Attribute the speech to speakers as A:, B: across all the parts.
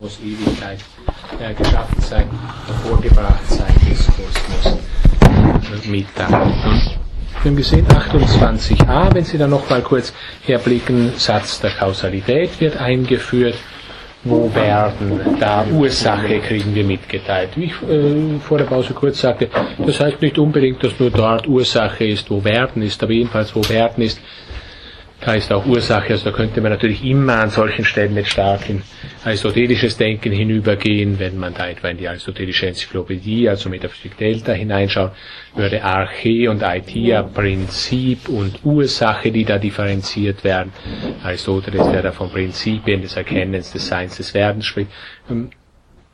A: muss Ewigkeit äh, geschaffen sein, hervorgebracht sein des Kosmos äh, mitteilen. Wir haben gesehen, 28a, wenn Sie da nochmal kurz herblicken, Satz der Kausalität wird eingeführt. Wo werden, da Ursache kriegen wir mitgeteilt. Wie ich äh, vor der Pause kurz sagte, das heißt nicht unbedingt, dass nur dort Ursache ist, wo werden ist, aber jedenfalls wo werden ist, da ist auch Ursache, also da könnte man natürlich immer an solchen Stellen nicht stark in aristotelisches Denken hinübergehen, wenn man da etwa in die aristotelische Enzyklopädie, also Metaphysik Delta hineinschaut, würde Arche und Aitia Prinzip und Ursache, die da differenziert werden. Aristoteles, der da von Prinzipien des Erkennens, des Seins, des Werdens spricht.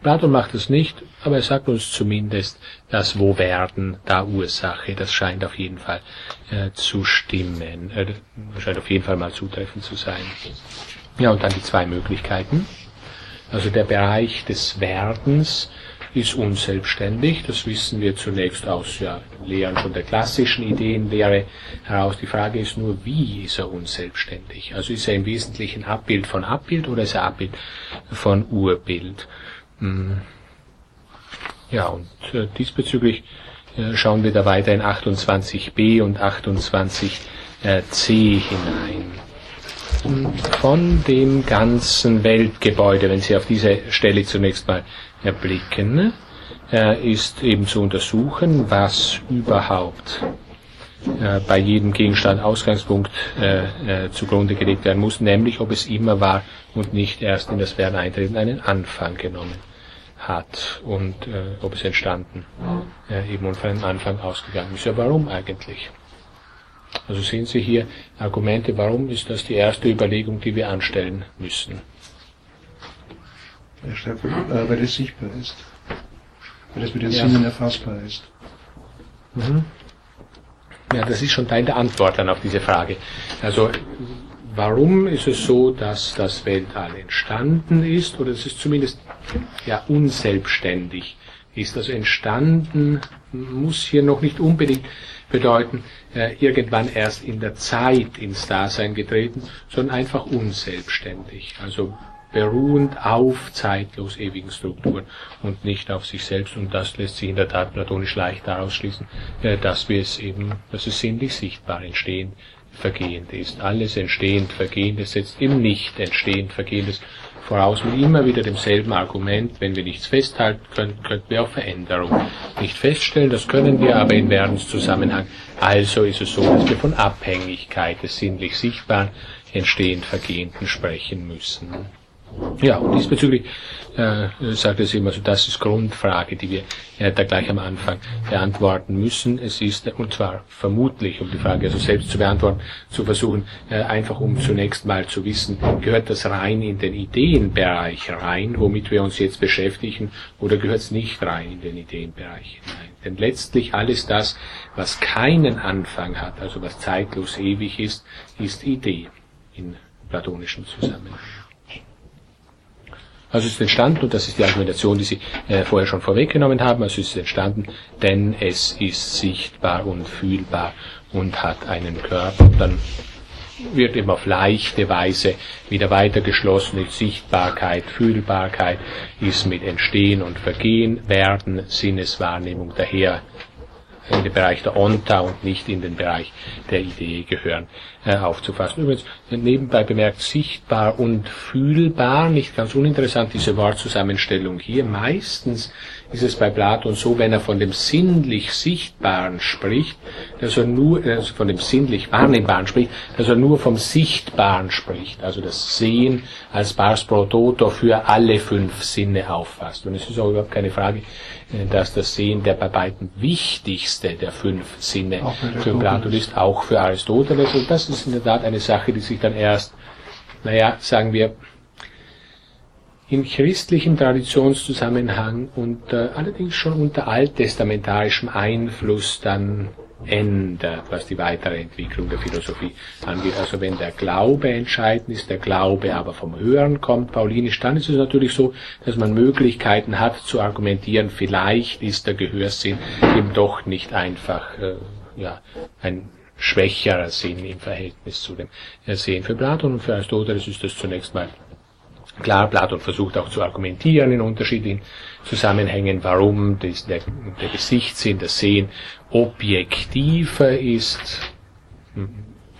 A: Platon macht es nicht, aber er sagt uns zumindest, dass wo werden da Ursache, das scheint auf jeden Fall äh, zu stimmen, äh, scheint auf jeden Fall mal zutreffend zu sein. Ja, und dann die zwei Möglichkeiten. Also der Bereich des Werdens ist unselbstständig, das wissen wir zunächst aus ja, Lehren schon der klassischen Ideenlehre heraus. Die Frage ist nur, wie ist er unselbstständig? Also ist er im Wesentlichen Abbild von Abbild oder ist er Abbild von Urbild? Ja, und äh, diesbezüglich äh, schauen wir da weiter in 28b und 28c hinein. Und von dem ganzen Weltgebäude, wenn Sie auf diese Stelle zunächst mal erblicken, äh, ist eben zu untersuchen, was überhaupt äh, bei jedem Gegenstand Ausgangspunkt äh, äh, zugrunde gelegt werden muss, nämlich ob es immer war und nicht erst in das Werden eintreten einen Anfang genommen hat und äh, ob es entstanden äh, eben und von einem Anfang ausgegangen ist. Ja, warum eigentlich? Also sehen Sie hier Argumente, warum ist das die erste Überlegung, die wir anstellen müssen?
B: Weil es sichtbar ist. Weil es mit den ja. Sinnen erfassbar ist.
A: Mhm. Ja, das ist schon Teil der Antwort dann auf diese Frage. Also, warum ist es so, dass das Weltall entstanden ist, oder es ist zumindest ja unselbstständig ist. Also entstanden muss hier noch nicht unbedingt bedeuten, äh, irgendwann erst in der Zeit ins Dasein getreten, sondern einfach unselbstständig. Also beruhend auf zeitlos ewigen Strukturen und nicht auf sich selbst. Und das lässt sich in der Tat platonisch leicht daraus schließen, äh, dass wir es eben, dass es sinnlich sichtbar entstehen, vergehend ist. Alles entstehend, vergehendes setzt im Nicht entstehend, vergehendes voraus mit immer wieder demselben Argument, wenn wir nichts festhalten können, könnten wir auch Veränderung nicht feststellen. Das können wir aber in Werdenszusammenhang. Also ist es so, dass wir von Abhängigkeit des sinnlich Sichtbaren entstehend Vergehenden sprechen müssen. Ja, und diesbezüglich äh, sagt es immer so, das ist Grundfrage, die wir äh, da gleich am Anfang beantworten müssen. Es ist, und zwar vermutlich, um die Frage also selbst zu beantworten, zu versuchen, äh, einfach um zunächst mal zu wissen, gehört das rein in den Ideenbereich rein, womit wir uns jetzt beschäftigen, oder gehört es nicht rein in den Ideenbereich hinein? Denn letztlich alles das, was keinen Anfang hat, also was zeitlos ewig ist, ist Idee in platonischen Zusammenhang. Also es ist entstanden, und das ist die Argumentation, die Sie äh, vorher schon vorweggenommen haben, also es ist entstanden, denn es ist sichtbar und fühlbar und hat einen Körper. Und dann wird eben auf leichte Weise wieder weitergeschlossen. Die Sichtbarkeit, Fühlbarkeit ist mit Entstehen und Vergehen, Werden, Sinneswahrnehmung daher in den Bereich der Onta und nicht in den Bereich der Idee gehören, äh, aufzufassen. Übrigens, nebenbei bemerkt, sichtbar und fühlbar, nicht ganz uninteressant, diese Wortzusammenstellung hier. Meistens ist es bei Platon so, wenn er von dem sinnlich Sichtbaren spricht, dass er nur, also von dem sinnlich Wahrnehmbaren spricht, dass er nur vom Sichtbaren spricht, also das Sehen als Pars pro toto für alle fünf Sinne auffasst. Und es ist auch überhaupt keine Frage, äh, dass das Sehen der bei beiden wichtigste der fünf Sinne für Platon ist, auch für Aristoteles. Und das ist in der Tat eine Sache, die sich dann erst, naja, sagen wir, in christlichem Traditionszusammenhang und äh, allerdings schon unter alttestamentarischem Einfluss dann ändert, was die weitere Entwicklung der Philosophie angeht. Also wenn der Glaube entscheidend ist, der Glaube aber vom Hören kommt, paulinisch, dann ist es natürlich so, dass man Möglichkeiten hat zu argumentieren, vielleicht ist der Gehörsinn eben doch nicht einfach äh, ja, ein schwächerer Sinn im Verhältnis zu dem Sehen. Für Platon und für Aristoteles ist das zunächst mal Klar, Platon versucht auch zu argumentieren in unterschiedlichen Zusammenhängen, warum das, der, der Gesichtssinn, das Sehen objektiver ist,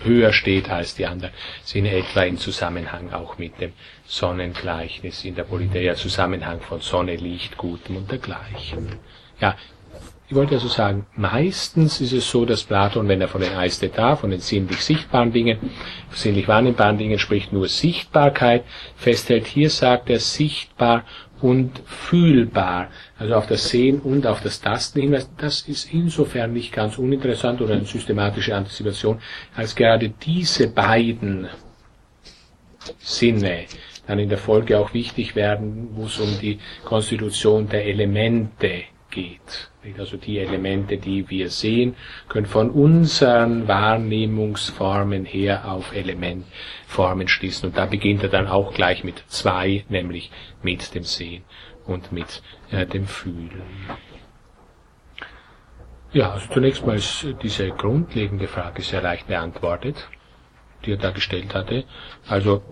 A: höher steht als die anderen, sind etwa in Zusammenhang auch mit dem Sonnengleichnis in der Politeia, Zusammenhang von Sonne, Licht, Gutem und dergleichen. Ja, ich wollte also sagen, meistens ist es so, dass Platon, wenn er von den Aisteta, von den sinnlich sichtbaren Dingen, sinnlich wahrnehmbaren Dingen spricht, nur Sichtbarkeit festhält. Hier sagt er sichtbar und fühlbar, also auf das Sehen und auf das Tasten hinweist. Das ist insofern nicht ganz uninteressant oder eine systematische Antizipation, als gerade diese beiden Sinne dann in der Folge auch wichtig werden, wo es um die Konstitution der Elemente geht. Also die Elemente, die wir sehen, können von unseren Wahrnehmungsformen her auf Elementformen schließen. Und da beginnt er dann auch gleich mit zwei, nämlich mit dem Sehen und mit äh, dem Fühlen. Ja, also zunächst mal ist diese grundlegende Frage sehr leicht beantwortet, die er da gestellt hatte. Also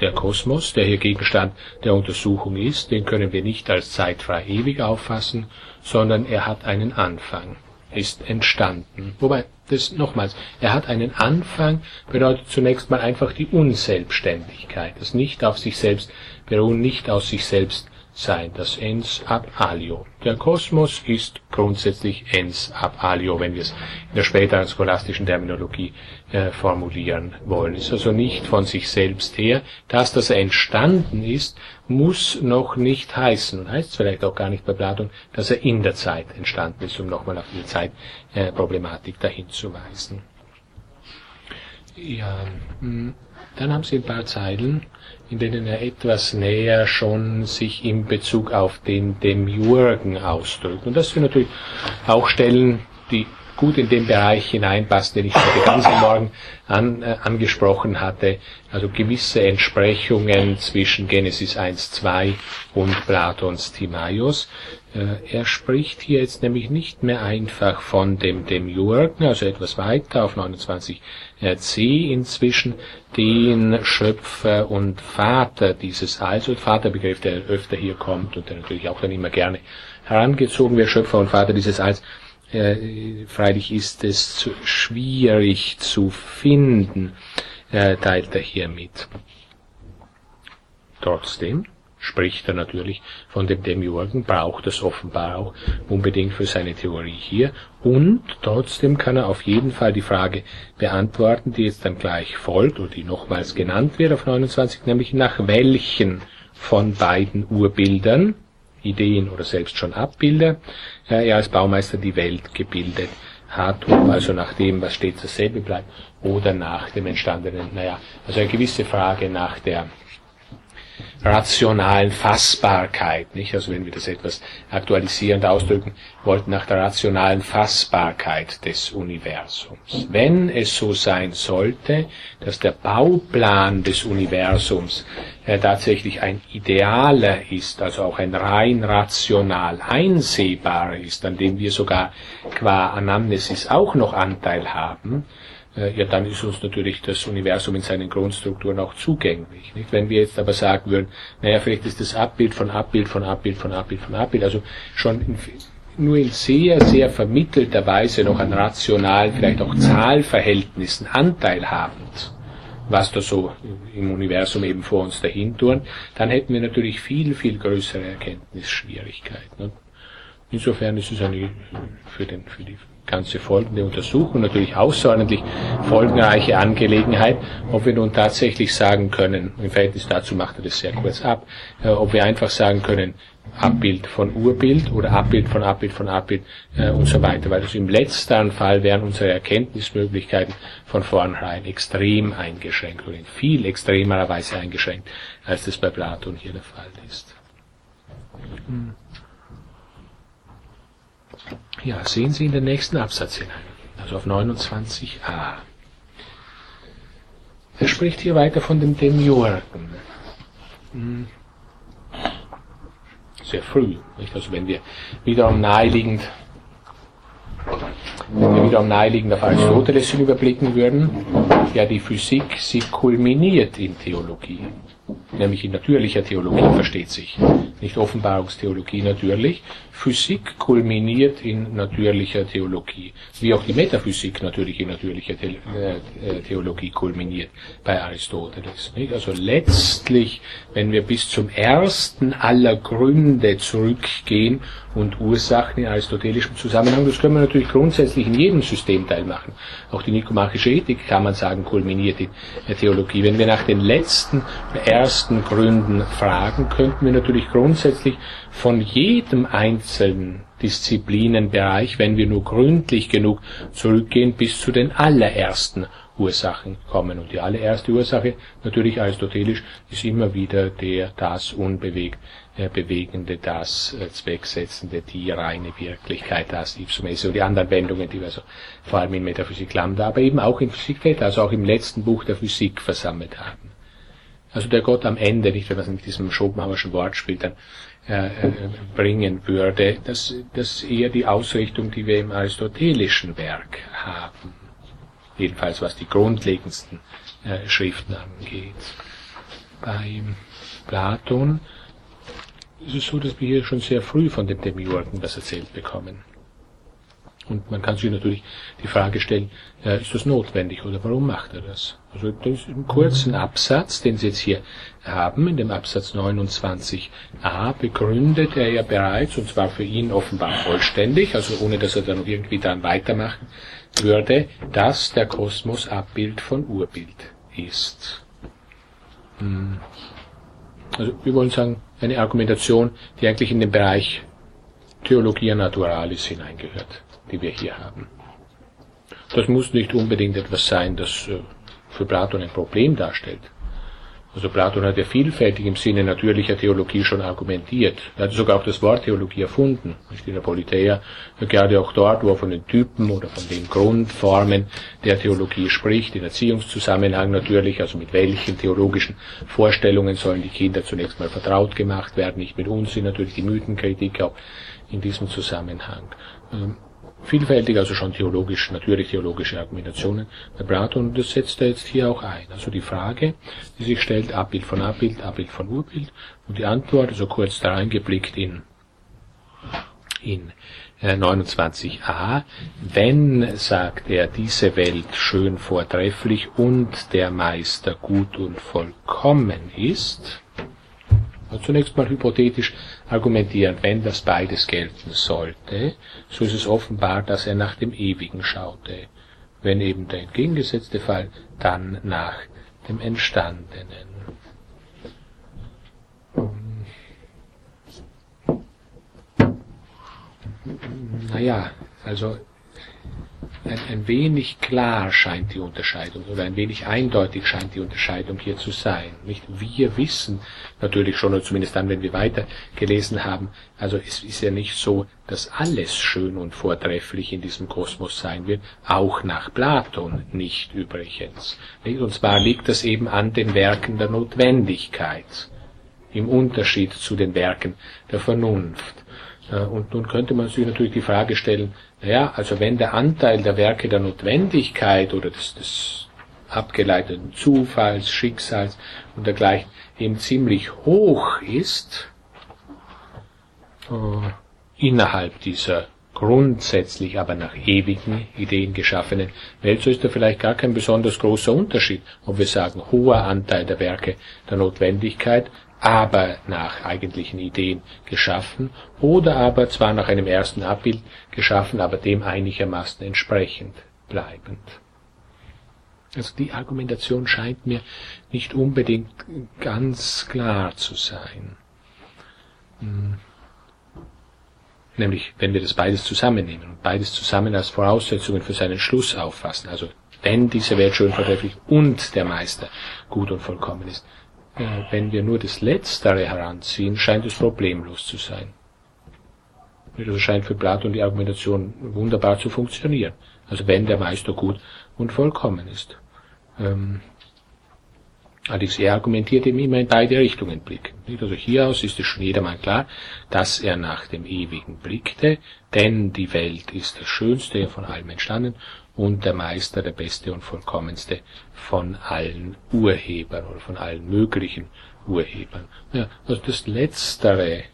A: der Kosmos, der hier Gegenstand der Untersuchung ist, den können wir nicht als zeitfrei ewig auffassen, sondern er hat einen Anfang, ist entstanden. Wobei, das nochmals, er hat einen Anfang, bedeutet zunächst mal einfach die Unselbstständigkeit, das nicht auf sich selbst beruhen, nicht aus sich selbst sein, das ens ab alio. Der Kosmos ist grundsätzlich ens ab alio, wenn wir es in der späteren scholastischen Terminologie äh, formulieren wollen. Ist also nicht von sich selbst her. Das, dass er entstanden ist, muss noch nicht heißen, und heißt es vielleicht auch gar nicht bei Platon, dass er in der Zeit entstanden ist, um nochmal auf die Zeitproblematik äh, dahin zu weisen. Ja, hm, dann haben Sie ein paar Zeilen in denen er etwas näher schon sich in Bezug auf den Demiurgen ausdrückt. Und das sind natürlich auch Stellen, die gut in den Bereich hineinpassen, den ich heute ganz am Morgen an, äh, angesprochen hatte. Also gewisse Entsprechungen zwischen Genesis 1.2 und Platons Timaios. Äh, er spricht hier jetzt nämlich nicht mehr einfach von dem Demiurgen, also etwas weiter auf 29c inzwischen, den Schöpfer und Vater dieses Alls, und Vaterbegriff, der öfter hier kommt und der natürlich auch dann immer gerne herangezogen wird, Schöpfer und Vater dieses Alls, äh, freilich ist es zu, schwierig zu finden, äh, teilt er hier mit. Trotzdem spricht er natürlich von dem Demiurgen, braucht es offenbar auch unbedingt für seine Theorie hier. Und trotzdem kann er auf jeden Fall die Frage beantworten, die jetzt dann gleich folgt oder die nochmals genannt wird auf 29, nämlich nach welchen von beiden Urbildern Ideen oder selbst schon Abbilder, äh, er als Baumeister die Welt gebildet hat, ob also nach dem, was stets dasselbe bleibt, oder nach dem entstandenen, naja, also eine gewisse Frage nach der rationalen Fassbarkeit, nicht? Also wenn wir das etwas aktualisierend ausdrücken wollten, nach der rationalen Fassbarkeit des Universums. Wenn es so sein sollte, dass der Bauplan des Universums äh, tatsächlich ein idealer ist, also auch ein rein rational einsehbarer ist, an dem wir sogar qua Anamnesis auch noch Anteil haben, ja, dann ist uns natürlich das Universum in seinen Grundstrukturen auch zugänglich. Nicht? Wenn wir jetzt aber sagen würden, naja, vielleicht ist das Abbild von Abbild von Abbild von Abbild von Abbild, also schon in, nur in sehr, sehr vermittelter Weise noch an rationalen, vielleicht auch Zahlverhältnissen anteilhabend, was da so im Universum eben vor uns dahin tun, dann hätten wir natürlich viel, viel größere Erkenntnisschwierigkeiten. Insofern ist es eine, für, den, für die ganze folgende Untersuchung natürlich außerordentlich folgenreiche Angelegenheit, ob wir nun tatsächlich sagen können, im Verhältnis dazu macht er das sehr kurz ab, äh, ob wir einfach sagen können, Abbild von Urbild oder Abbild von Abbild von Abbild äh, und so weiter, weil also im letzten Fall wären unsere Erkenntnismöglichkeiten von vornherein extrem eingeschränkt oder in viel extremerer Weise eingeschränkt, als das bei Platon hier der Fall ist. Hm. Ja, sehen Sie in den nächsten Absatz hinein, also auf 29a. Er spricht hier weiter von dem Demiurgen. Hm. Sehr früh, nicht? Also wenn wir wiederum naheliegend, wenn wir wiederum naheliegend auf Aristoteles überblicken würden, ja, die Physik, sie kulminiert in Theologie. nämlich in natürlicher Theologie versteht sich, nicht Offenbarungstheologie natürlich. Physik kulminiert in natürlicher Theologie, wie auch die Metaphysik natürlich in natürlicher The äh, Theologie kulminiert bei Aristoteles. Also letztlich, wenn wir bis zum ersten aller Gründe zurückgehen und Ursachen in aristotelischem Zusammenhang, das können wir natürlich grundsätzlich in jedem Systemteil machen. Auch die nikomachische Ethik kann man sagen kulminiert in der Theologie. Wenn wir nach den letzten, ersten Gründen fragen, könnten wir natürlich grundsätzlich von jedem einzelnen Disziplinenbereich, wenn wir nur gründlich genug zurückgehen, bis zu den allerersten Ursachen kommen. Und die allererste Ursache, natürlich aristotelisch, ist immer wieder der das unbewegt äh, Bewegende, das äh, Zwecksetzende, die reine Wirklichkeit, das ipsum esse und die anderen Wendungen, die wir so vor allem in Metaphysik Lambda, aber eben auch in Physik Theta, also auch im letzten Buch der Physik versammelt haben. Also der Gott am Ende, nicht wenn man es mit diesem Schopenhauerschen Wortspiel dann äh, äh, bringen würde, das, das ist eher die Ausrichtung, die wir im aristotelischen Werk haben. Jedenfalls was die grundlegendsten äh, Schriften angeht. Bei Platon ist es so, dass wir hier schon sehr früh von dem Demiurgen das erzählt bekommen. Und man kann sich natürlich die Frage stellen, äh, ist das notwendig oder warum macht er das? Also das ist im kurzen Absatz, den Sie jetzt hier haben, in dem Absatz 29a, begründet er ja bereits, und zwar für ihn offenbar vollständig, also ohne dass er dann noch irgendwie dann weitermachen würde, dass der Kosmos Abbild von Urbild ist. Hm. Also wir wollen sagen, eine Argumentation, die eigentlich in den Bereich Theologia Naturalis hineingehört die wir hier haben. Das muss nicht unbedingt etwas sein, das äh, für Platon ein Problem darstellt. Also Platon hat ja vielfältig im Sinne natürlicher Theologie schon argumentiert. Er hat sogar auch das Wort Theologie erfunden. Nicht in der Politeia, gerade auch dort, wo er von den Typen oder von den Grundformen der Theologie spricht, in Erziehungszusammenhang natürlich, also mit welchen theologischen Vorstellungen sollen die Kinder zunächst mal vertraut gemacht werden, nicht mit Unsinn, natürlich die Mythenkritik auch in diesem Zusammenhang. Vielfältig, also schon theologisch, natürlich theologische Argumentationen bei Platon, das setzt er jetzt hier auch ein. Also die Frage, die sich stellt, Abbild von Abbild, Abbild von Urbild, und die Antwort, also kurz da reingeblickt in, in 29a, äh, wenn, sagt er, diese Welt schön vortrefflich und der Meister gut und vollkommen ist, also zunächst mal hypothetisch argumentieren, wenn das beides gelten sollte, so ist es offenbar, dass er nach dem Ewigen schaute. Wenn eben der entgegengesetzte Fall, dann nach dem Entstandenen. Naja, also ein, ein wenig klar scheint die Unterscheidung oder ein wenig eindeutig scheint die Unterscheidung hier zu sein. Nicht wir wissen natürlich schon, oder zumindest dann, wenn wir weiter gelesen haben, also es ist ja nicht so, dass alles schön und vortrefflich in diesem Kosmos sein wird, auch nach Platon nicht übrigens. Und zwar liegt das eben an den Werken der Notwendigkeit, im Unterschied zu den Werken der Vernunft. Und nun könnte man sich natürlich die Frage stellen, naja, also wenn der Anteil der Werke der Notwendigkeit oder des, des abgeleiteten Zufalls, Schicksals und dergleichen eben ziemlich hoch ist, äh, innerhalb dieser grundsätzlich aber nach ewigen Ideen geschaffenen Welt, so ist da vielleicht gar kein besonders großer Unterschied, ob wir sagen, hoher Anteil der Werke der Notwendigkeit aber nach eigentlichen Ideen geschaffen oder aber zwar nach einem ersten Abbild geschaffen, aber dem einigermaßen entsprechend bleibend. Also die Argumentation scheint mir nicht unbedingt ganz klar zu sein. Hm. Nämlich, wenn wir das beides zusammennehmen und beides zusammen als Voraussetzungen für seinen Schluss auffassen, also wenn diese Welt schön vertrefflich und der Meister gut und vollkommen ist, wenn wir nur das Letztere heranziehen, scheint es problemlos zu sein. Also scheint für Platon die Argumentation wunderbar zu funktionieren. Also wenn der Meister gut und vollkommen ist. Ähm, allerdings er argumentiert eben immer in beide Richtungen blicken. Also hier aus ist es schon jedermann klar, dass er nach dem Ewigen blickte, denn die Welt ist das Schönste von allem entstanden und der Meister der beste und vollkommenste von allen Urhebern oder von allen möglichen Urhebern. Ja, also das Letztere,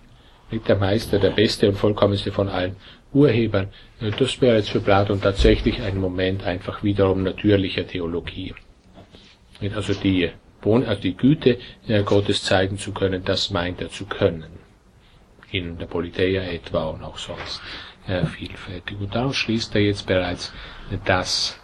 A: nicht der Meister, der Beste und Vollkommenste von allen Urhebern, das wäre jetzt für Platon tatsächlich ein Moment einfach wiederum natürlicher Theologie. Also die, also die Güte Gottes zeigen zu können, das meint er zu können. In der Politeia etwa und auch sonst äh, vielfältig. Und daraus schließt er jetzt bereits, dass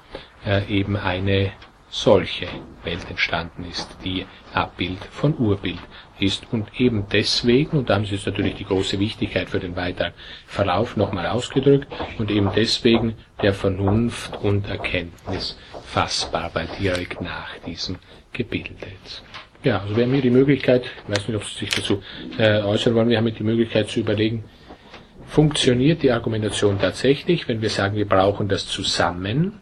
A: äh, eben eine solche Welt entstanden ist, die Abbild von Urbild ist. Und eben deswegen, und da haben Sie jetzt natürlich die große Wichtigkeit für den weiteren Verlauf nochmal ausgedrückt, und eben deswegen der Vernunft und Erkenntnis fassbar, weil direkt nach diesem gebildet. Ja, also wir haben hier die Möglichkeit, ich weiß nicht, ob Sie sich dazu äh, äußern wollen, wir haben hier die Möglichkeit zu überlegen, funktioniert die Argumentation tatsächlich, wenn wir sagen, wir brauchen das zusammen,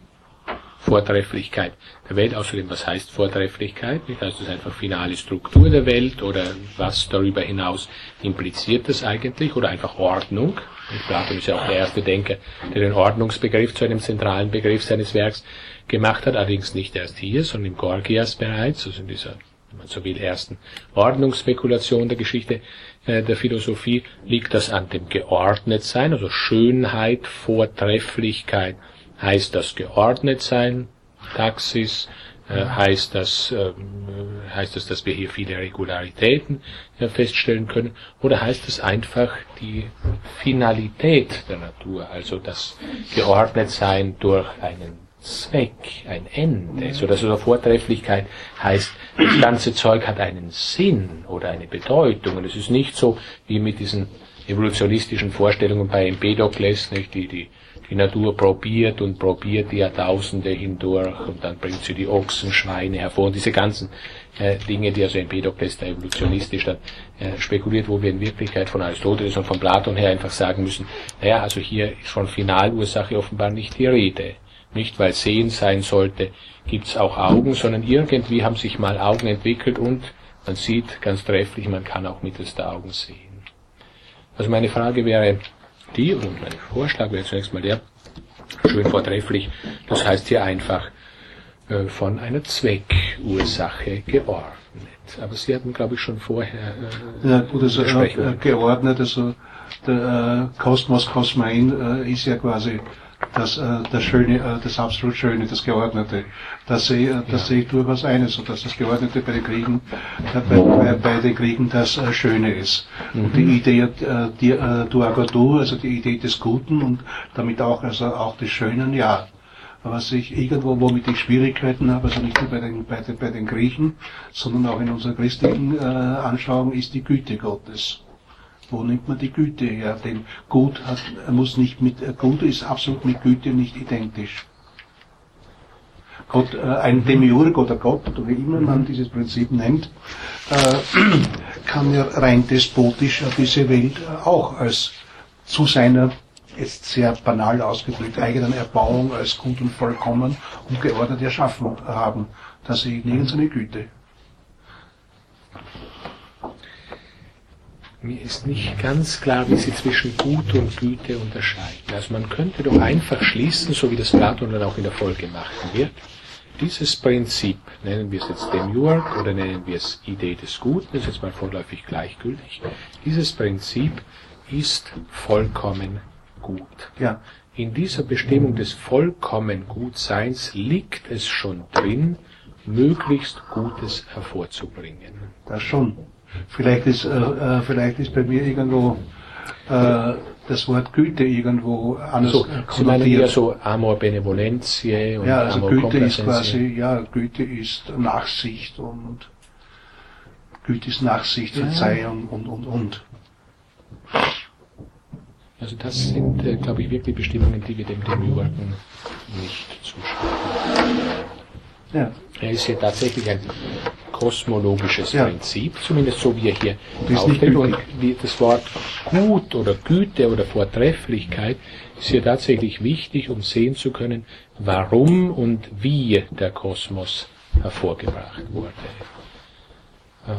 A: Vortrefflichkeit der Welt. Außerdem, was heißt Vortrefflichkeit? Nicht? Also das ist einfach finale Struktur der Welt oder was darüber hinaus impliziert das eigentlich oder einfach Ordnung. Und Platon ist ja auch der erste Denker, der den Ordnungsbegriff zu einem zentralen Begriff seines Werks gemacht hat, allerdings nicht erst hier, sondern im Gorgias bereits, also in dieser, wenn man so will, ersten Ordnungsspekulation der Geschichte der Philosophie, liegt das an dem Geordnetsein, also Schönheit, Vortrefflichkeit, heißt das geordnet sein, Taxis, äh, heißt das, äh, heißt das, dass wir hier viele Regularitäten äh, feststellen können, oder heißt es einfach die Finalität der Natur, also das geordnet sein durch einen Zweck, ein Ende, so dass also Vortrefflichkeit heißt, das ganze Zeug hat einen Sinn oder eine Bedeutung. Und es ist nicht so wie mit diesen evolutionistischen Vorstellungen bei Empedokles, nicht, die, die die Natur probiert und probiert die Jahrtausende hindurch und dann bringt sie die Ochsen, Schweine hervor. Und diese ganzen äh, Dinge, die also Empedokles der evolutionistisch dann äh, spekuliert, wo wir in Wirklichkeit von Aristoteles und von Platon her einfach sagen müssen, naja, also hier ist von Finalursache offenbar nicht die Rede. Nicht weil Sehen sein sollte, gibt's auch Augen, sondern irgendwie haben sich mal Augen entwickelt und man sieht ganz trefflich, man kann auch mittels der Augen sehen. Also meine Frage wäre, die, und mein Vorschlag wäre zunächst mal der, schön vortrefflich, das heißt hier einfach äh, von einer Zweckursache geordnet. Aber Sie hatten, glaube ich, schon vorher.
B: Äh, ja, gut, also äh, geordnet, also der äh, Kosmos Kosmein äh, ist ja quasi das, äh, das Schöne, äh, das absolut Schöne, das Geordnete. Das sehe, äh, das sehe ich durchaus eines, und dass das Geordnete bei den Kriegen, äh, bei, bei, bei, den Kriegen das äh, Schöne ist. Mhm. Und die Idee, äh, die, äh, du also die Idee des Guten und damit auch, also auch des Schönen, ja. Was ich irgendwo, womit ich Schwierigkeiten habe, also nicht nur bei den, bei den, bei den Griechen, sondern auch in unserer christlichen äh, Anschauung, ist die Güte Gottes. Wo nimmt man die Güte her? Denn Gut hat, muss nicht mit, Gut ist absolut mit Güte nicht identisch. Gott, äh, ein Demiurg oder Gott, oder wie immer man dieses Prinzip nennt, äh, kann ja rein despotisch diese Welt auch als zu seiner, jetzt sehr banal ausgedrückt, eigenen Erbauung als gut und vollkommen und geordnet erschaffen haben. Da sehe ich nirgends eine Güte.
A: Mir ist nicht ganz klar, wie sie zwischen Gut und Güte unterscheiden. Also man könnte doch einfach schließen, so wie das Platon dann auch in der Folge machen wird, dieses Prinzip, nennen wir es jetzt Demiurg oder nennen wir es Idee des Guten, das ist jetzt mal vorläufig gleichgültig, dieses Prinzip ist vollkommen gut. Ja. In dieser Bestimmung des vollkommen Gutseins liegt es schon drin, möglichst Gutes hervorzubringen.
B: Das schon. Vielleicht ist, äh, äh, vielleicht ist bei mir irgendwo äh, das Wort Güte irgendwo anders
A: so, Sie meinen ja so Amor Benevolentiae
B: und Ja, also Amor Güte ist quasi, ja, Güte ist Nachsicht und Güte ist Nachsicht, Verzeihung ja. und, und, und.
A: Also das sind, äh, glaube ich, wirklich Bestimmungen, die wir dem Demiurgen nicht zuschreiben. Ja. Er ist hier tatsächlich ein kosmologisches ja. Prinzip, zumindest so wie er hier auftritt. Und das Wort Gut oder Güte oder Vortrefflichkeit ist hier tatsächlich wichtig, um sehen zu können, warum und wie der Kosmos hervorgebracht wurde. Ähm,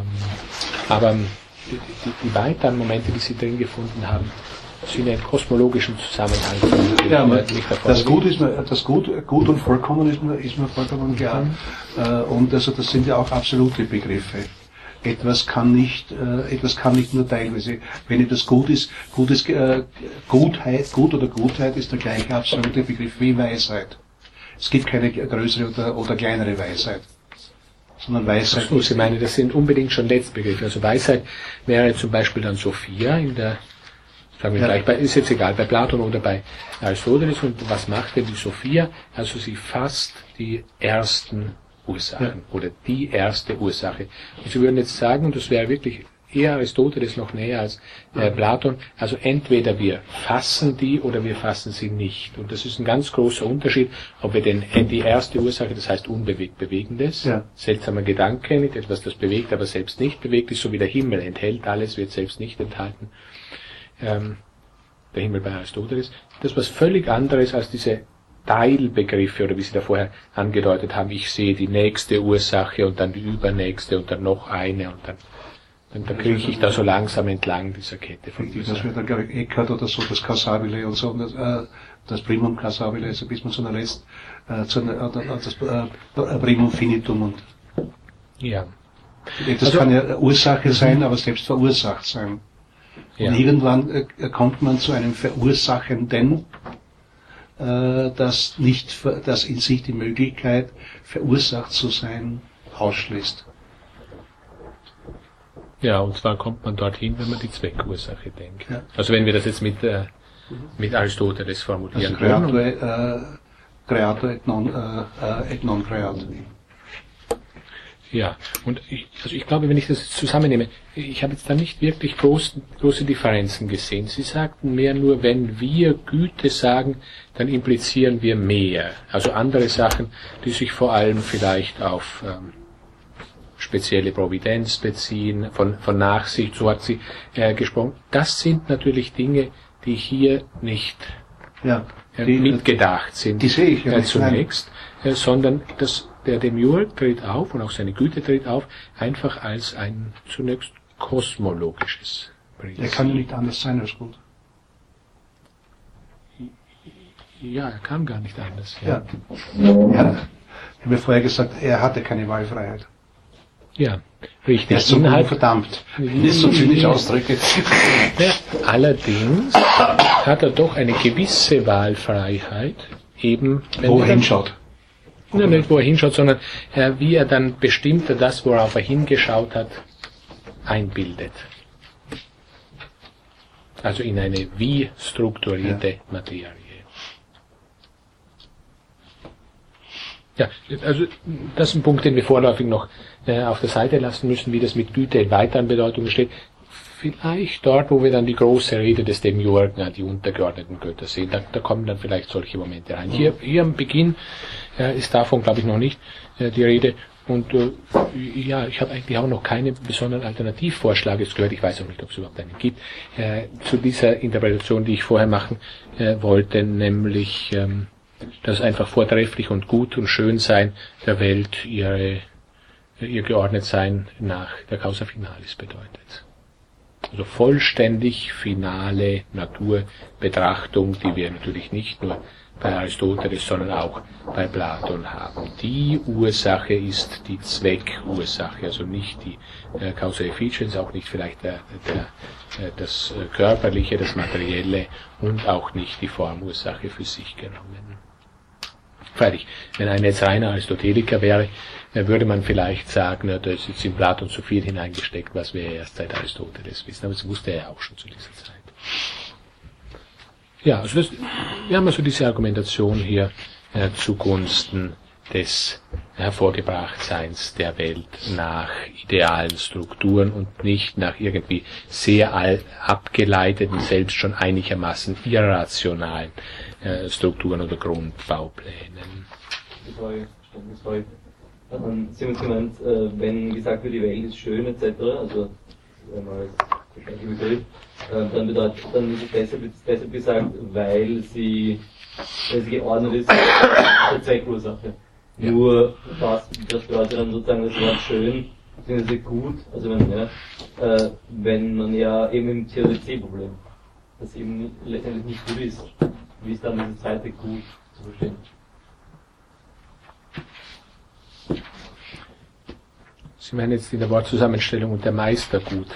A: aber die, die, die weiteren Momente, die Sie drin gefunden haben, sind in kosmologischen Zusammenhang.
B: Ja, man, das Gut ist mir, das Gut, Gut und vollkommen ist mir, ist mir vollkommen klar. Äh, und also das sind ja auch absolute Begriffe. etwas kann nicht, äh, etwas kann nicht nur teilweise. Wenn etwas gut ist, gutes, äh, Gutheit, Gut oder Gutheit ist der gleiche absolute Begriff wie Weisheit. Es gibt keine größere oder, oder kleinere Weisheit. Sondern Weisheit.
A: So, Sie meinen, das sind unbedingt schon Letztbegriffe. Also Weisheit wäre zum Beispiel dann Sophia in der, sagen wir ja. gleich, bei, ist jetzt egal, bei Platon oder bei Aristoteles. Und was macht denn die Sophia? Also sie fasst die ersten Ursachen ja. oder die erste Ursache. Und Sie würden jetzt sagen, und das wäre wirklich eher Aristoteles noch näher als äh, Platon, also entweder wir fassen die oder wir fassen sie nicht. Und das ist ein ganz großer Unterschied, ob wir denn die erste Ursache, das heißt unbewegt Bewegendes, ja. seltsamer Gedanke, nicht etwas, das bewegt, aber selbst nicht bewegt ist, so wie der Himmel enthält alles, wird selbst nicht enthalten. Ähm, der Himmel bei Aristoteles. Das was völlig anderes als diese Teilbegriffe oder wie Sie da vorher angedeutet haben, ich sehe die nächste Ursache und dann die übernächste und dann noch eine und dann, dann, dann kriege ich da so langsam entlang dieser Kette.
B: Von dieser das wird dann, glaube ich, Eckhart oder so, das Causabile und so, das, äh, das Primum Causabile, also bis man so einer lässt, äh, zu einer, äh, das äh, Primum Finitum und
A: ja.
B: Das also, kann ja Ursache sein, aber selbst verursacht sein. Ja. Und irgendwann äh, kommt man zu einem Verursachenden, äh, das nicht, das in sich die Möglichkeit, verursacht zu sein, ausschließt.
A: Ja, und zwar kommt man dorthin, wenn man die Zweckursache denkt. Ja. Also wenn wir das jetzt mit, äh, mit Aristoteles formulieren
B: also creator, äh, creator et non, äh, et non creator.
A: Ja, und ich, also ich glaube, wenn ich das zusammennehme, ich habe jetzt da nicht wirklich groß, große Differenzen gesehen. Sie sagten mehr nur, wenn wir Güte sagen, dann implizieren wir mehr. Also andere Sachen, die sich vor allem vielleicht auf ähm, spezielle Providenz beziehen, von, von Nachsicht, so hat sie äh, gesprochen. Das sind natürlich Dinge, die hier nicht ja, äh, die, mitgedacht sind.
B: Die sehe ich ja
A: äh, zunächst, äh, sondern das der Demiurg tritt auf und auch seine Güte tritt auf, einfach als ein zunächst kosmologisches
B: Prinzip. Er kann nicht anders sein als gut.
A: Ja, er kann gar nicht anders.
B: Ja. ja. ja. Ich habe vorher gesagt, er hatte keine Wahlfreiheit.
A: Ja, richtig.
B: Er ist so Inhalt, verdammt. Nicht so zynisch ausdrücke.
A: Ja, allerdings hat er doch eine gewisse Wahlfreiheit, eben
B: wenn Wo er hinschaut.
A: Ja, nicht wo er hinschaut, sondern äh, wie er dann bestimmter das, worauf er hingeschaut hat, einbildet. Also in eine wie strukturierte ja. Materie. Ja, also das ist ein Punkt, den wir vorläufig noch äh, auf der Seite lassen müssen, wie das mit Güte in weiteren Bedeutungen steht. Vielleicht dort, wo wir dann die große Rede des Demiurgen die untergeordneten Götter sehen, da, da kommen dann vielleicht solche Momente rein. Hier, hier am Beginn äh, ist davon, glaube ich, noch nicht äh, die Rede. Und äh, ja, ich habe eigentlich auch noch keine besonderen Alternativvorschläge gehört. Ich weiß auch nicht, ob es überhaupt einen gibt. Äh, zu dieser Interpretation, die ich vorher machen äh, wollte, nämlich, ähm, dass einfach vortrefflich und gut und schön sein der Welt ihre, ihr geordnet sein nach der Causa Finalis bedeutet. Also vollständig finale Naturbetrachtung, die wir natürlich nicht nur bei Aristoteles, sondern auch bei Platon haben. Die Ursache ist die Zweckursache, also nicht die äh, Causal Efficiency, auch nicht vielleicht der, der, äh, das äh, Körperliche, das Materielle und auch nicht die Formursache für sich genommen. Freilich, wenn einer jetzt reiner Aristoteliker wäre, würde man vielleicht sagen, na, da ist jetzt in Platon zu viel hineingesteckt, was wir erst seit Aristoteles wissen. Aber das wusste er ja auch schon zu dieser Zeit. Ja, also das, wir haben also diese Argumentation hier äh, zugunsten des Hervorgebrachtseins der Welt nach idealen Strukturen und nicht nach irgendwie sehr abgeleiteten, selbst schon einigermaßen irrationalen äh, Strukturen oder Grundbauplänen.
C: Ähm, Sie haben gemeint, äh, wenn gesagt wird, die Welt ist schön etc., also einmal als Begriff, äh, dann bedeutet, dann ist es deshalb, deshalb gesagt, weil sie, weil sie geordnet ist, der Zweckursache. Ja. Nur was, das bedeutet dann sozusagen das Wort schön, beziehungsweise gut, also wenn, ja, äh, wenn man ja eben im Theorie-C-Problem, das eben letztendlich nicht gut ist, wie ist dann diese zweite gut zu verstehen?
A: Sie meinen jetzt in der Wortzusammenstellung und der Meister gut.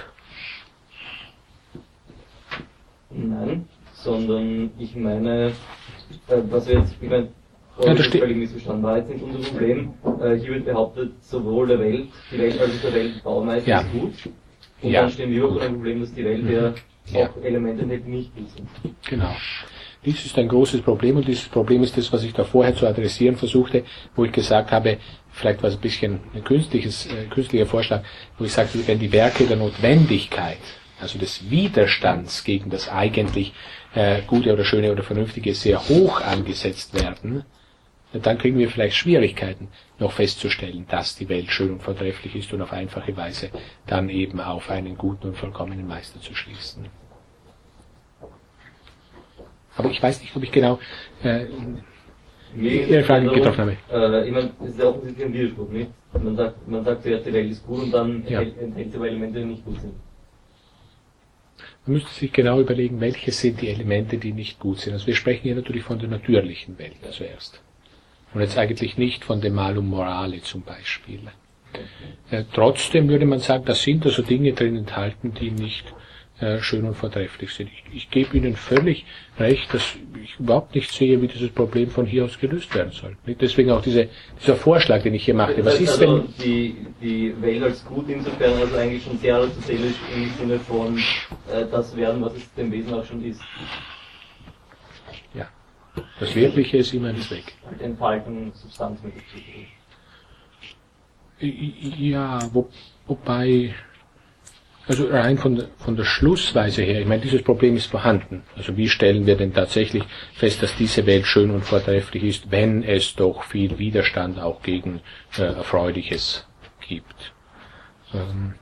C: Nein, sondern ich meine, äh, was wir jetzt, ich meine, ja, das völlig missverstanden war jetzt nicht unser Problem. Äh, hier wird behauptet, sowohl der Welt, die Welt als auch der Weltbaumeister ja. ist gut. Und ja. dann stehen wir vor dem Problem, dass die Welt ja, ja. auch Elemente nicht gut sind.
A: Genau. Dies ist ein großes Problem und dieses Problem ist das, was ich da vorher zu adressieren versuchte, wo ich gesagt habe, vielleicht war es ein bisschen ein künstliches, äh, künstlicher Vorschlag, wo ich sagte, wenn die Werke der Notwendigkeit, also des Widerstands gegen das eigentlich äh, Gute oder Schöne oder Vernünftige sehr hoch angesetzt werden, dann kriegen wir vielleicht Schwierigkeiten, noch festzustellen, dass die Welt schön und vortrefflich ist und auf einfache Weise dann eben auf einen guten und vollkommenen Meister zu schließen. Aber ich weiß nicht, ob ich genau äh,
C: Ihre Frage getroffen habe. Äh, ich meine, das ist ja offensichtlich ein Widerspruch, nicht? Man sagt, man sagt zuerst, die Welt ist gut und dann ja. enthält sie aber Elemente, die nicht gut sind.
A: Man müsste sich genau überlegen, welche sind die Elemente, die nicht gut sind. Also wir sprechen hier natürlich von der natürlichen Welt zuerst. Und jetzt eigentlich nicht von dem Malum Morale zum Beispiel. Äh, trotzdem würde man sagen, da sind also Dinge drin enthalten, die nicht schön und vortrefflich sind. Ich, ich gebe Ihnen völlig recht, dass ich überhaupt nicht sehe, wie dieses Problem von hier aus gelöst werden soll. Deswegen auch diese, dieser Vorschlag, den ich hier machte.
C: Was ist, also wenn die, die Welt als gut insofern also eigentlich schon sehr aristotelisch im Sinne von äh, das werden, was es dem Wesen auch schon ist.
A: Ja. Das Wirkliche ist immer ein Zweck.
C: Entfalten Substanzmittel zu
A: Ja, wo, wobei also rein von der, von der Schlussweise her, ich meine, dieses Problem ist vorhanden. Also wie stellen wir denn tatsächlich fest, dass diese Welt schön und vortrefflich ist, wenn es doch viel Widerstand auch gegen äh, Erfreuliches gibt? Ähm,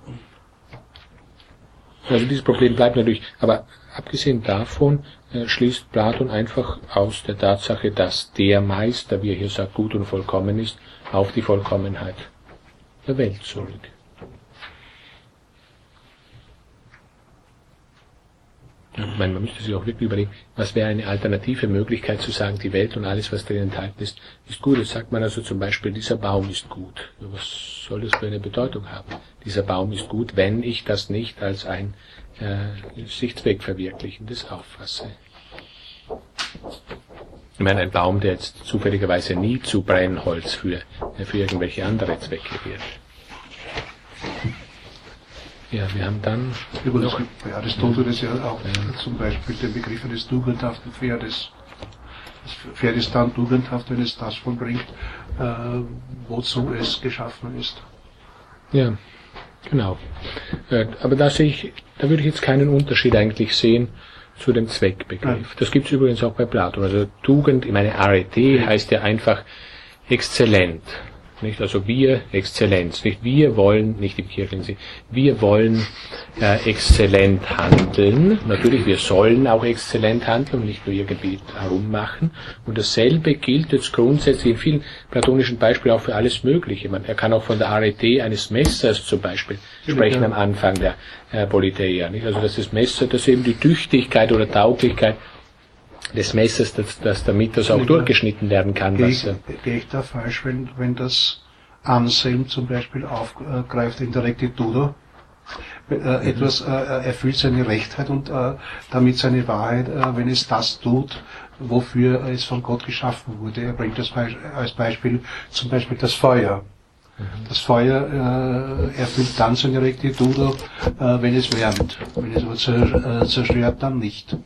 A: also dieses Problem bleibt natürlich, aber abgesehen davon äh, schließt Platon einfach aus der Tatsache, dass der Meister, wie er hier sagt, gut und vollkommen ist, auf die Vollkommenheit der Welt zurück. Ich man müsste sich auch wirklich überlegen, was wäre eine alternative Möglichkeit zu sagen, die Welt und alles, was darin enthalten ist, ist gut. Jetzt sagt man also zum Beispiel, dieser Baum ist gut. Was soll das für eine Bedeutung haben? Dieser Baum ist gut, wenn ich das nicht als ein äh, sich zweckverwirklichendes auffasse. Ich meine, ein Baum, der jetzt zufälligerweise nie zu Brennholz für, für irgendwelche andere Zwecke wird. Ja, wir haben dann.
B: Übrigens, bei Aristoteles ja auch ja. zum Beispiel den Begriff eines tugendhaften Pferdes. Das Pferd ist dann tugendhaft, wenn es das vollbringt, äh, wozu es geschaffen ist.
A: Ja, genau. Aber da sehe ich, da würde ich jetzt keinen Unterschied eigentlich sehen zu dem Zweckbegriff. Das gibt es übrigens auch bei Platon. Also Tugend, ich meine Arete heißt ja einfach exzellent. Nicht? Also wir Exzellenz, nicht? Wir wollen, nicht im kirchlichen Sinn, wir wollen äh, exzellent handeln. Natürlich, wir sollen auch exzellent handeln und nicht nur irgendwie herummachen. Und dasselbe gilt jetzt grundsätzlich in vielen platonischen Beispielen auch für alles Mögliche. Man, er kann auch von der Arete eines Messers zum Beispiel sprechen ja. am Anfang der äh, Politeia. Nicht? Also dass das Messer, dass eben die Tüchtigkeit oder Tauglichkeit des Messers, dass, dass damit das auch durchgeschnitten werden kann.
B: Gehe ich, gehe ich da falsch, wenn, wenn das Anselm zum Beispiel aufgreift in der Rectitudo? Äh, mhm. etwas äh, erfüllt seine Rechtheit und äh, damit seine Wahrheit, äh, wenn es das tut, wofür es von Gott geschaffen wurde. Er bringt das Be als Beispiel zum Beispiel das Feuer. Mhm. Das Feuer äh, erfüllt dann seine Rectitudo, äh, wenn es wärmt. Wenn es aber zerstört, dann nicht.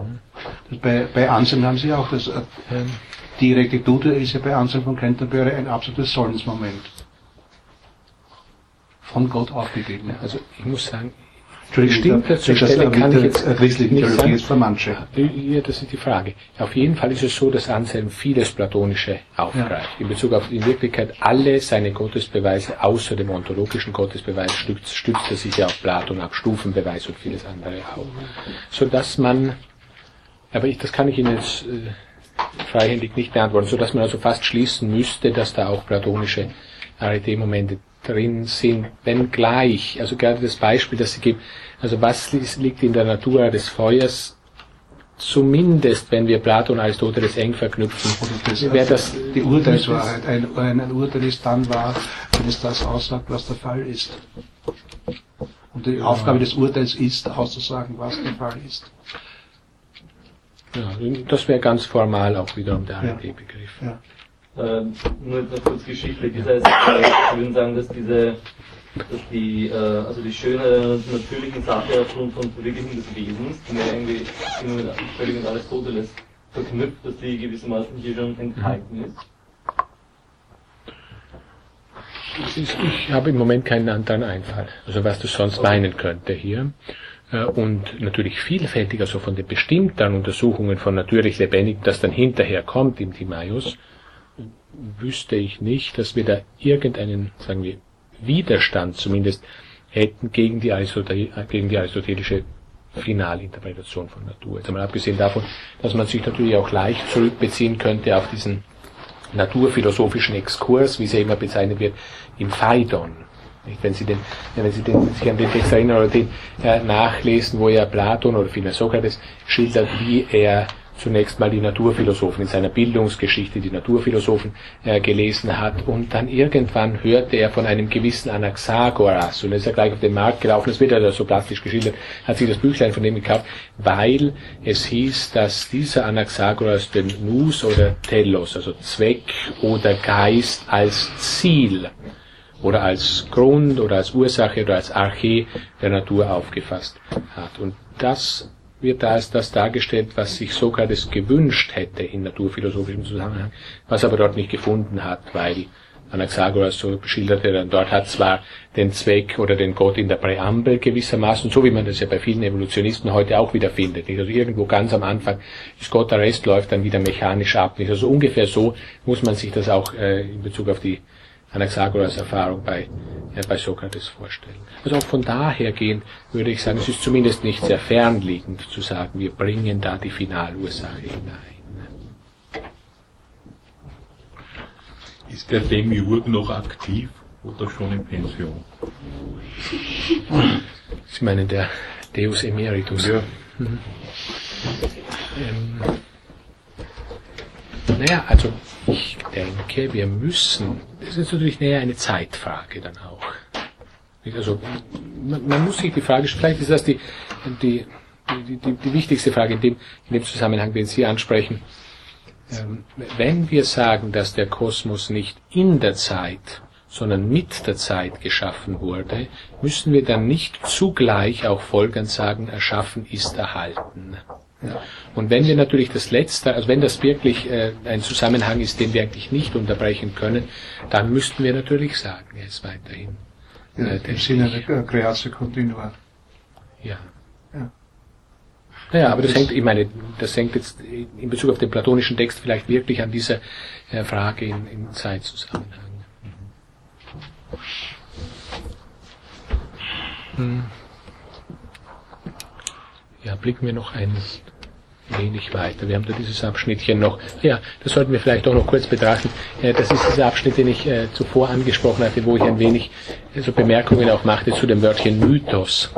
B: Mhm. Bei, bei Anselm haben Sie auch das, äh, die Rektitude ist ja bei Anselm von Canterbury ein absolutes Sollensmoment. Von Gott aufgegeben.
A: Also ich muss sagen,
B: Stimmt,
A: das zur Stelle kann ich jetzt
B: christlichen Theologie ist für manche.
A: Ja, das ist die Frage. Auf jeden Fall ist es so, dass Anselm vieles Platonische aufgreift. Ja. In Bezug auf in Wirklichkeit alle seine Gottesbeweise, außer dem ontologischen Gottesbeweis, stützt, stützt er sich ja auf Platon, auf Stufenbeweis und vieles andere auch. Sodass man aber ich, das kann ich Ihnen jetzt äh, freihändig nicht beantworten, so dass man also fast schließen müsste, dass da auch platonische Arete-Momente drin sind, wenngleich, also gerade das Beispiel, das Sie geben, also was liegt in der Natur des Feuers, zumindest, wenn wir Platon und Aristoteles eng verknüpfen,
B: das, wäre das die Urteilswahrheit. Ein, ein Urteil ist dann wahr, wenn es das aussagt, was der Fall ist. Und die Aufgabe des Urteils ist, auszusagen, was der Fall ist.
A: Ja, das wäre ganz formal auch wiederum der ARD-Begriff. Ja.
C: Ähm, nur noch kurz geschichtlich. Das heißt, äh, Sie würden sagen, dass diese, dass die, äh, also die schöne natürliche Sache aufgrund von Verwirklichung des Wesens, die ja irgendwie immer mit völlig mit Aristoteles verknüpft, dass die gewissermaßen hier schon enthalten ist.
A: Ich habe im Moment keinen anderen Einfall. Also was du sonst okay. meinen könnte hier. Äh, und natürlich vielfältiger, so von den bestimmten Untersuchungen von natürlich Lebendigen, das dann hinterher kommt im Timaeus, wüsste ich nicht, dass wir da irgendeinen, sagen wir, Widerstand zumindest hätten gegen die, gegen die aristotelische Finalinterpretation von Natur. Jetzt einmal abgesehen davon, dass man sich natürlich auch leicht zurückbeziehen könnte auf diesen naturphilosophischen Exkurs, wie es ja immer bezeichnet wird, im Phaidon. Wenn Sie, den, wenn Sie den, sich an den Text erinnern oder den äh, nachlesen, wo ja Platon oder vielmehr Sokrates schildert, wie er zunächst mal die Naturphilosophen in seiner Bildungsgeschichte, die Naturphilosophen äh, gelesen hat. Und dann irgendwann hörte er von einem gewissen Anaxagoras und ist er gleich auf den Markt gelaufen, das wird ja so plastisch geschildert, hat sich das Büchlein von dem gekauft, weil es hieß, dass dieser Anaxagoras den Nus oder Telos, also Zweck oder Geist als Ziel oder als Grund oder als Ursache oder als Arche der Natur aufgefasst hat. Und das wird da als das dargestellt, was sich Sokrates gewünscht hätte in naturphilosophischem Zusammenhang, was aber dort nicht gefunden hat, weil Anaxagoras so schilderte dann, dort hat zwar den Zweck oder den Gott in der Präambel gewissermaßen, so wie man das ja bei vielen Evolutionisten heute auch wieder findet. Nicht? Also irgendwo ganz am Anfang ist Gott, der Rest läuft dann wieder mechanisch ab. Nicht? Also ungefähr so muss man sich das auch äh, in Bezug auf die Anaxagoras Erfahrung bei, ja, bei Sokrates vorstellen. Also auch von daher gehend würde ich sagen, es ist zumindest nicht sehr fernliegend zu sagen, wir bringen da die Finalursache hinein.
D: Ist der Demiurg noch aktiv oder schon in Pension?
A: Sie meinen der Deus Emeritus? Ja. Mhm. Ähm, naja, also ich denke, wir müssen, das ist natürlich näher eine Zeitfrage dann auch. Also man, man muss sich die Frage, vielleicht ist das die, die, die, die, die wichtigste Frage in dem, in dem Zusammenhang, den Sie ansprechen. Ähm, wenn wir sagen, dass der Kosmos nicht in der Zeit, sondern mit der Zeit geschaffen wurde, müssen wir dann nicht zugleich auch folgend sagen, erschaffen ist erhalten. Und wenn wir natürlich das Letzte, also wenn das wirklich äh, ein Zusammenhang ist, den wir eigentlich nicht unterbrechen können, dann müssten wir natürlich sagen, er ist weiterhin.
B: Ja, äh, Im Sinne der Creatio Continua.
A: Ja. ja. Naja, aber das hängt, ich meine, das hängt jetzt in Bezug auf den platonischen Text vielleicht wirklich an dieser äh, Frage in, im Zeitzusammenhang. Hm. Ja, blicken wir noch ein wenig weiter. Wir haben da dieses Abschnittchen noch. Ja, das sollten wir vielleicht auch noch kurz betrachten. Das ist dieser Abschnitt, den ich äh, zuvor angesprochen hatte, wo ich ein wenig äh, so Bemerkungen auch machte zu dem Wörtchen Mythos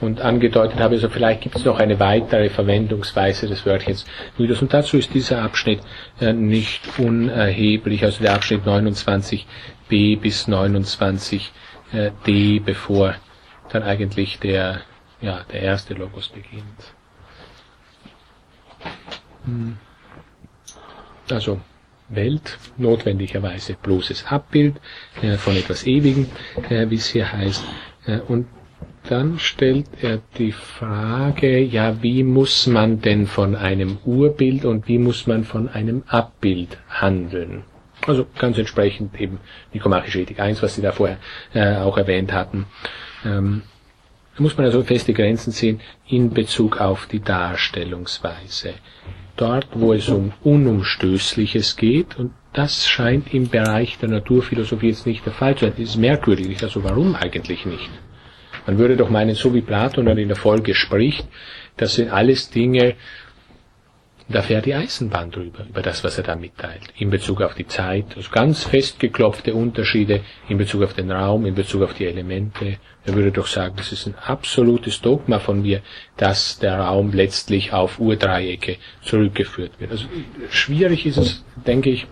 A: und angedeutet habe, also vielleicht gibt es noch eine weitere Verwendungsweise des Wörtchens Mythos. Und dazu ist dieser Abschnitt äh, nicht unerheblich, also der Abschnitt 29b bis 29d, bevor dann eigentlich der, ja, der erste Logos beginnt. Hm. Also Welt, notwendigerweise bloßes Abbild äh, von etwas Ewigem, äh, wie es hier heißt. Äh, und dann stellt er die Frage, ja, wie muss man denn von einem Urbild und wie muss man von einem Abbild handeln? Also ganz entsprechend eben Nikomachische Ethik 1, was Sie da vorher äh, auch erwähnt hatten. Ähm, da muss man also feste Grenzen sehen in Bezug auf die Darstellungsweise dort, wo es um Unumstößliches geht, und das scheint im Bereich der Naturphilosophie jetzt nicht der Fall zu sein. Das ist merkwürdig. Also warum eigentlich nicht? Man würde doch meinen, so wie Platon dann in der Folge spricht, das sind alles Dinge, da fährt die Eisenbahn drüber, über das, was er da mitteilt, in Bezug auf die Zeit, also ganz festgeklopfte Unterschiede in Bezug auf den Raum, in Bezug auf die Elemente. Er würde doch sagen, das ist ein absolutes Dogma von mir, dass der Raum letztlich auf Urdreiecke zurückgeführt wird. Also schwierig ist es, denke ich,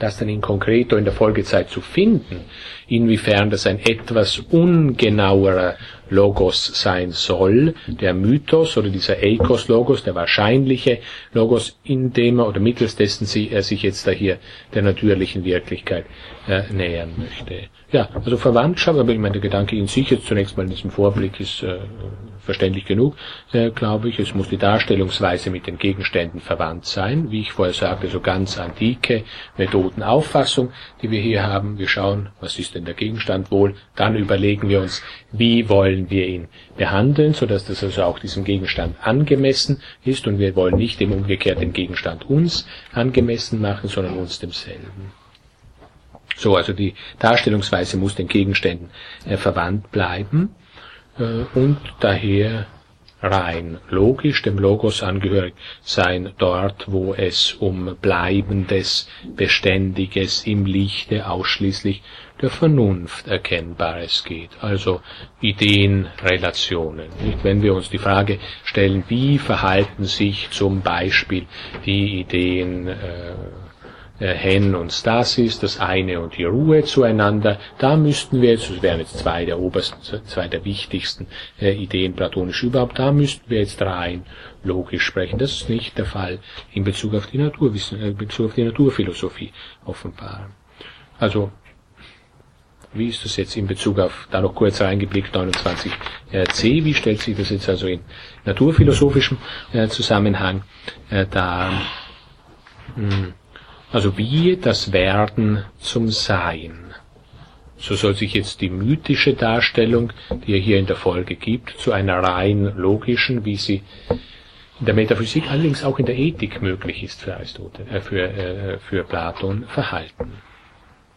A: das dann in konkreto in der Folgezeit zu finden, inwiefern das ein etwas ungenauerer Logos sein soll, der Mythos oder dieser Eikos-Logos, der wahrscheinliche Logos, in dem er oder mittels dessen sie, er sich jetzt da hier der natürlichen Wirklichkeit äh, nähern möchte. Ja, also Verwandtschaft, aber ich meine, der Gedanke in sich jetzt zunächst mal in diesem Vorblick ist äh, verständlich genug, äh, glaube ich. Es muss die Darstellungsweise mit den Gegenständen verwandt sein. Wie ich vorher sagte, so ganz antike Methodenauffassung, die wir hier haben. Wir schauen, was ist denn der Gegenstand wohl. Dann überlegen wir uns, wie wollen wir ihn behandeln, sodass das also auch diesem Gegenstand angemessen ist. Und wir wollen nicht dem umgekehrt den Gegenstand uns angemessen machen, sondern uns demselben. So, also die Darstellungsweise muss den Gegenständen äh, verwandt bleiben. Äh, und daher rein logisch dem Logos angehörig sein, dort wo es um Bleibendes, Beständiges im Lichte ausschließlich der Vernunft Erkennbares geht, also Ideenrelationen. Nicht? Wenn wir uns die Frage stellen, wie verhalten sich zum Beispiel die Ideen äh, Hen und Stasis, das eine und die Ruhe zueinander. Da müssten wir jetzt, das wären jetzt zwei der obersten, zwei der wichtigsten äh, Ideen platonisch überhaupt, da müssten wir jetzt rein logisch sprechen. Das ist nicht der Fall in Bezug auf die Naturwissen, äh, in Bezug auf die Naturphilosophie offenbar. Also, wie ist das jetzt in Bezug auf, da noch kurz reingeblickt, 29c, äh, wie stellt sich das jetzt also in naturphilosophischem äh, Zusammenhang äh, dar? Also wie das Werden zum Sein. So soll sich jetzt die mythische Darstellung, die er hier in der Folge gibt, zu einer rein logischen, wie sie in der Metaphysik, allerdings auch in der Ethik möglich ist für Aristoteles, äh, für, äh, für Platon, verhalten.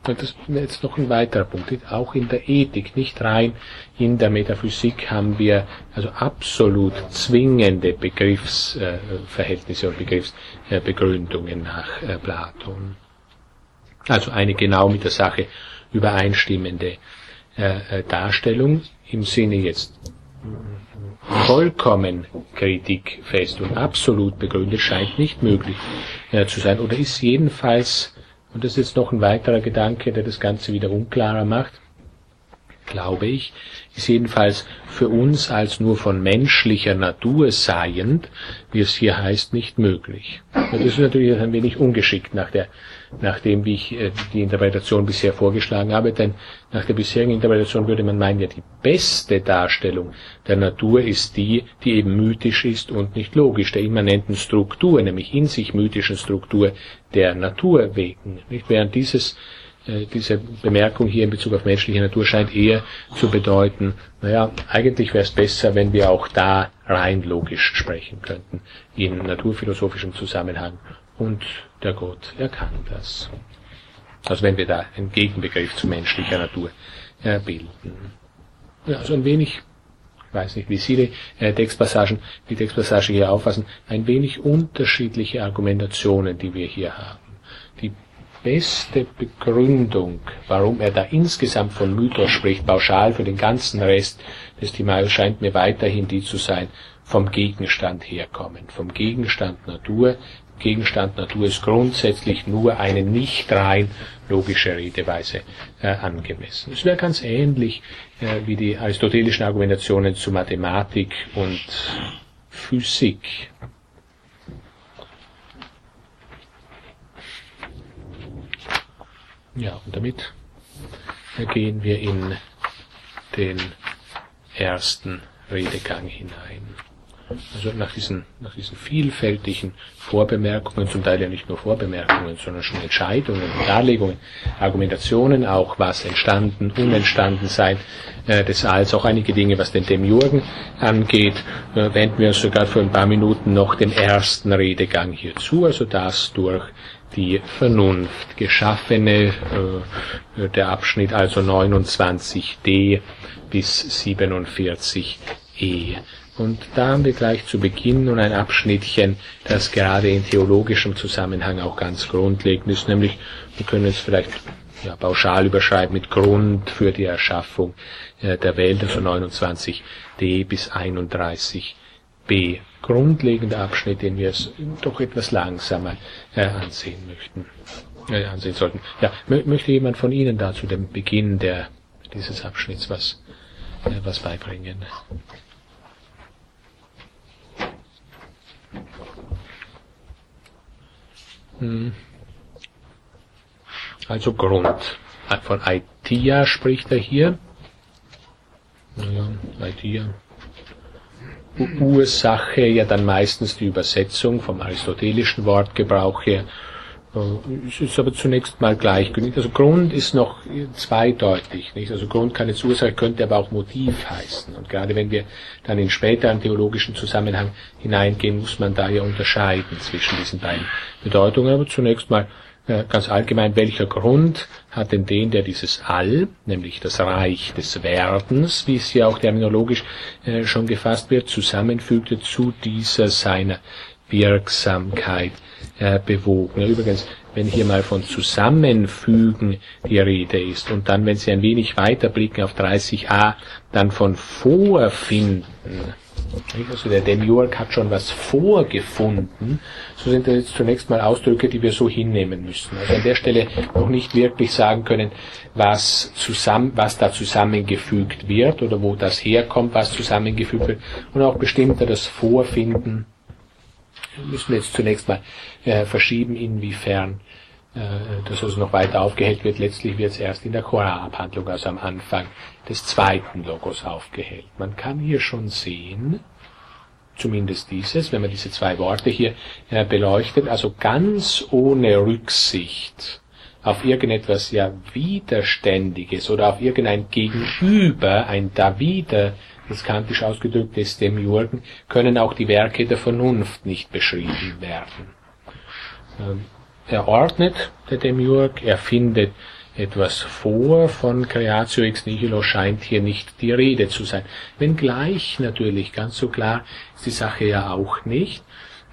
A: Und das ist jetzt noch ein weiterer Punkt. Auch in der Ethik, nicht rein in der Metaphysik haben wir also absolut zwingende Begriffsverhältnisse und Begriffsbegründungen nach äh, Platon. Also eine genau mit der Sache übereinstimmende äh, äh, Darstellung im Sinne jetzt vollkommen kritikfest und absolut begründet scheint nicht möglich zu sein oder ist jedenfalls und das ist jetzt noch ein weiterer Gedanke, der das Ganze wieder unklarer macht, glaube ich, ist jedenfalls für uns als nur von menschlicher Natur seiend, wie es hier heißt, nicht möglich. Und das ist natürlich ein wenig ungeschickt nach der nach dem, wie ich äh, die Interpretation bisher vorgeschlagen habe, denn nach der bisherigen Interpretation würde man meinen, ja, die beste Darstellung der Natur ist die, die eben mythisch ist und nicht logisch, der immanenten Struktur, nämlich in sich mythischen Struktur der Natur wegen. Nicht? Während dieses äh, diese Bemerkung hier in Bezug auf menschliche Natur scheint eher zu bedeuten, naja, eigentlich wäre es besser, wenn wir auch da rein logisch sprechen könnten, in naturphilosophischem Zusammenhang und der Gott erkannt das. Also wenn wir da einen Gegenbegriff zu menschlicher Natur äh, bilden. Ja, also ein wenig, ich weiß nicht, wie Sie die äh, Textpassagen, die Textpassage hier auffassen, ein wenig unterschiedliche Argumentationen, die wir hier haben. Die beste Begründung, warum er da insgesamt von Mythos spricht, pauschal für den ganzen Rest des Timaeus, scheint mir weiterhin die zu sein, vom Gegenstand herkommen, vom Gegenstand Natur, Gegenstand Natur ist grundsätzlich nur eine nicht rein logische Redeweise äh, angemessen. Es wäre ganz ähnlich äh, wie die aristotelischen Argumentationen zu Mathematik und Physik. Ja, und damit gehen wir in den ersten Redegang hinein. Also nach diesen, nach diesen vielfältigen Vorbemerkungen, zum Teil ja nicht nur Vorbemerkungen, sondern schon Entscheidungen, Darlegungen, Argumentationen, auch was entstanden, unentstanden sein äh, des Alls, auch einige Dinge, was den Demiurgen angeht, äh, wenden wir uns sogar für ein paar Minuten noch dem ersten Redegang hier zu, also das durch die Vernunft geschaffene, äh, der Abschnitt also 29d bis 47 E. Und da haben wir gleich zu Beginn nun ein Abschnittchen, das gerade in theologischem Zusammenhang auch ganz grundlegend ist, nämlich, wir können es vielleicht ja, pauschal überschreiben mit Grund für die Erschaffung äh, der Welt, also 29d bis 31b. Grundlegender Abschnitt, den wir es doch etwas langsamer äh, ansehen möchten, äh, ansehen sollten. Ja, möchte jemand von Ihnen da zu dem Beginn der, dieses Abschnitts was, äh, was beibringen? Hm. Also Grund. Von Aitia spricht er hier. Naja, Aitia. Ursache ja dann meistens die Übersetzung vom aristotelischen Wortgebrauch her. Äh, es ist aber zunächst mal gleichgültig. Also Grund ist noch zweideutig. Nicht? Also Grund kann jetzt Ursache, könnte aber auch Motiv heißen. Und gerade wenn wir dann in späteren theologischen Zusammenhang hineingehen, muss man da ja unterscheiden zwischen diesen beiden Bedeutungen. Aber zunächst mal äh, ganz allgemein, welcher Grund hat denn den, der dieses All, nämlich das Reich des Werdens, wie es ja auch terminologisch äh, schon gefasst wird, zusammenfügte zu dieser seiner Wirksamkeit äh, bewogen. Übrigens, wenn hier mal von Zusammenfügen die Rede ist und dann, wenn Sie ein wenig weiter blicken auf 30a, dann von Vorfinden, also der Demiurg hat schon was vorgefunden, so sind das jetzt zunächst mal Ausdrücke, die wir so hinnehmen müssen. Also an der Stelle noch nicht wirklich sagen können, was, zusammen, was da zusammengefügt wird oder wo das herkommt, was zusammengefügt wird. Und auch bestimmter das Vorfinden müssen wir jetzt zunächst mal äh, verschieben, inwiefern äh, das also noch weiter aufgehellt wird. Letztlich wird es erst in der Chorabhandlung, also am Anfang des zweiten Logos aufgehellt. Man kann hier schon sehen, zumindest dieses, wenn man diese zwei Worte hier äh, beleuchtet, also ganz ohne Rücksicht auf irgendetwas ja Widerständiges oder auf irgendein Gegenüber, ein Dawider, das kantisch ausgedrückt ist, dem Jurgen, können auch die Werke der Vernunft nicht beschrieben werden. Ähm, er ordnet der Demiurg, er findet etwas vor, von Creatio ex nihilo scheint hier nicht die Rede zu sein. Wenngleich natürlich, ganz so klar ist die Sache ja auch nicht.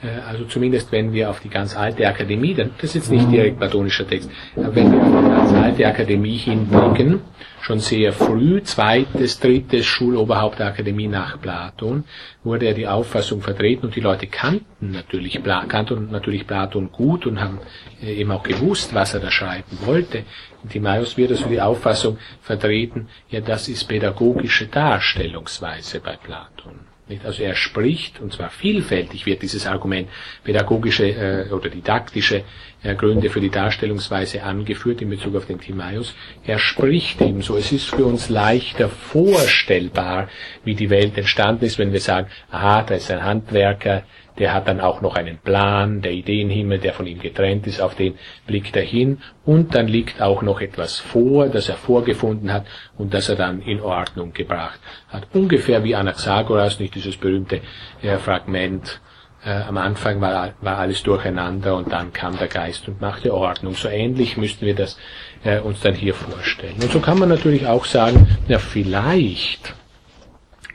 A: Äh, also zumindest wenn wir auf die ganz alte Akademie, das ist jetzt nicht direkt platonischer Text, aber wenn wir auf die ganz alte Akademie hinblicken, schon sehr früh, zweites, drittes Schuloberhaupt der Akademie nach Platon, wurde er die Auffassung vertreten und die Leute kannten natürlich, kannten natürlich Platon gut und haben äh, eben auch gewusst, was er da schreiben wollte. Und Timaeus wird also die Auffassung vertreten, ja, das ist pädagogische Darstellungsweise bei Platon. Also er spricht, und zwar vielfältig wird dieses Argument pädagogische äh, oder didaktische äh, Gründe für die Darstellungsweise angeführt in Bezug auf den Timaeus. Er spricht ebenso. Es ist für uns leichter vorstellbar, wie die Welt entstanden ist, wenn wir sagen, aha, da ist ein Handwerker, der hat dann auch noch einen Plan, der Ideenhimmel, der von ihm getrennt ist, auf den blickt er hin und dann liegt auch noch etwas vor, das er vorgefunden hat und das er dann in Ordnung gebracht hat. Ungefähr wie Anaxagoras, nicht dieses berühmte äh, Fragment, äh, am Anfang war, war alles durcheinander und dann kam der Geist und machte Ordnung. So ähnlich müssten wir das äh, uns dann hier vorstellen. Und so kann man natürlich auch sagen, ja vielleicht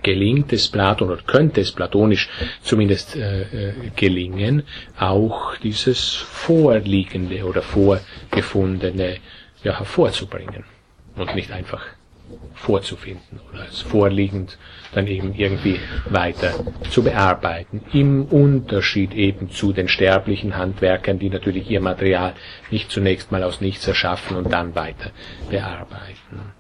A: gelingt es Platon oder könnte es platonisch zumindest äh, äh, gelingen, auch dieses Vorliegende oder Vorgefundene ja, hervorzubringen und nicht einfach vorzufinden oder als vorliegend dann eben irgendwie weiter zu bearbeiten. Im Unterschied eben zu den sterblichen Handwerkern, die natürlich ihr Material nicht zunächst mal aus nichts erschaffen und dann weiter bearbeiten.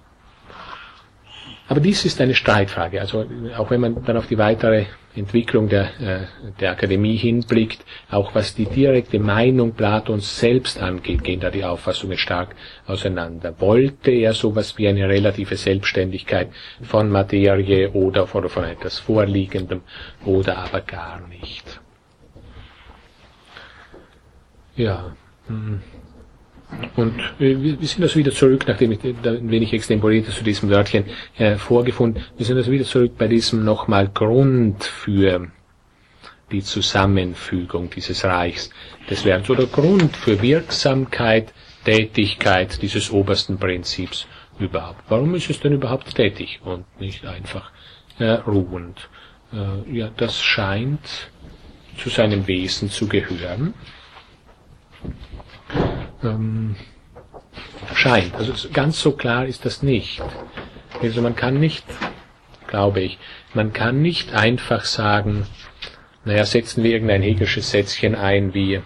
A: Aber dies ist eine Streitfrage. Also auch wenn man dann auf die weitere Entwicklung der, äh, der Akademie hinblickt, auch was die direkte Meinung Platons selbst angeht, gehen da die Auffassungen stark auseinander. Wollte er sowas wie eine relative Selbstständigkeit von Materie oder von, von etwas Vorliegendem oder aber gar nicht? Ja. Hm. Und äh, wir sind also wieder zurück, nachdem ich da ein wenig extemporiert zu diesem Wörtchen äh, vorgefunden, wir sind also wieder zurück bei diesem nochmal Grund für die Zusammenfügung dieses Reichs des Werdens oder Grund für Wirksamkeit, Tätigkeit dieses obersten Prinzips überhaupt. Warum ist es denn überhaupt tätig und nicht einfach äh, ruhend. Äh, ja, das scheint zu seinem Wesen zu gehören. Ähm, scheint. Also ganz so klar ist das nicht. Also man kann nicht, glaube ich, man kann nicht einfach sagen, naja, setzen wir irgendein hegelisches Sätzchen ein wie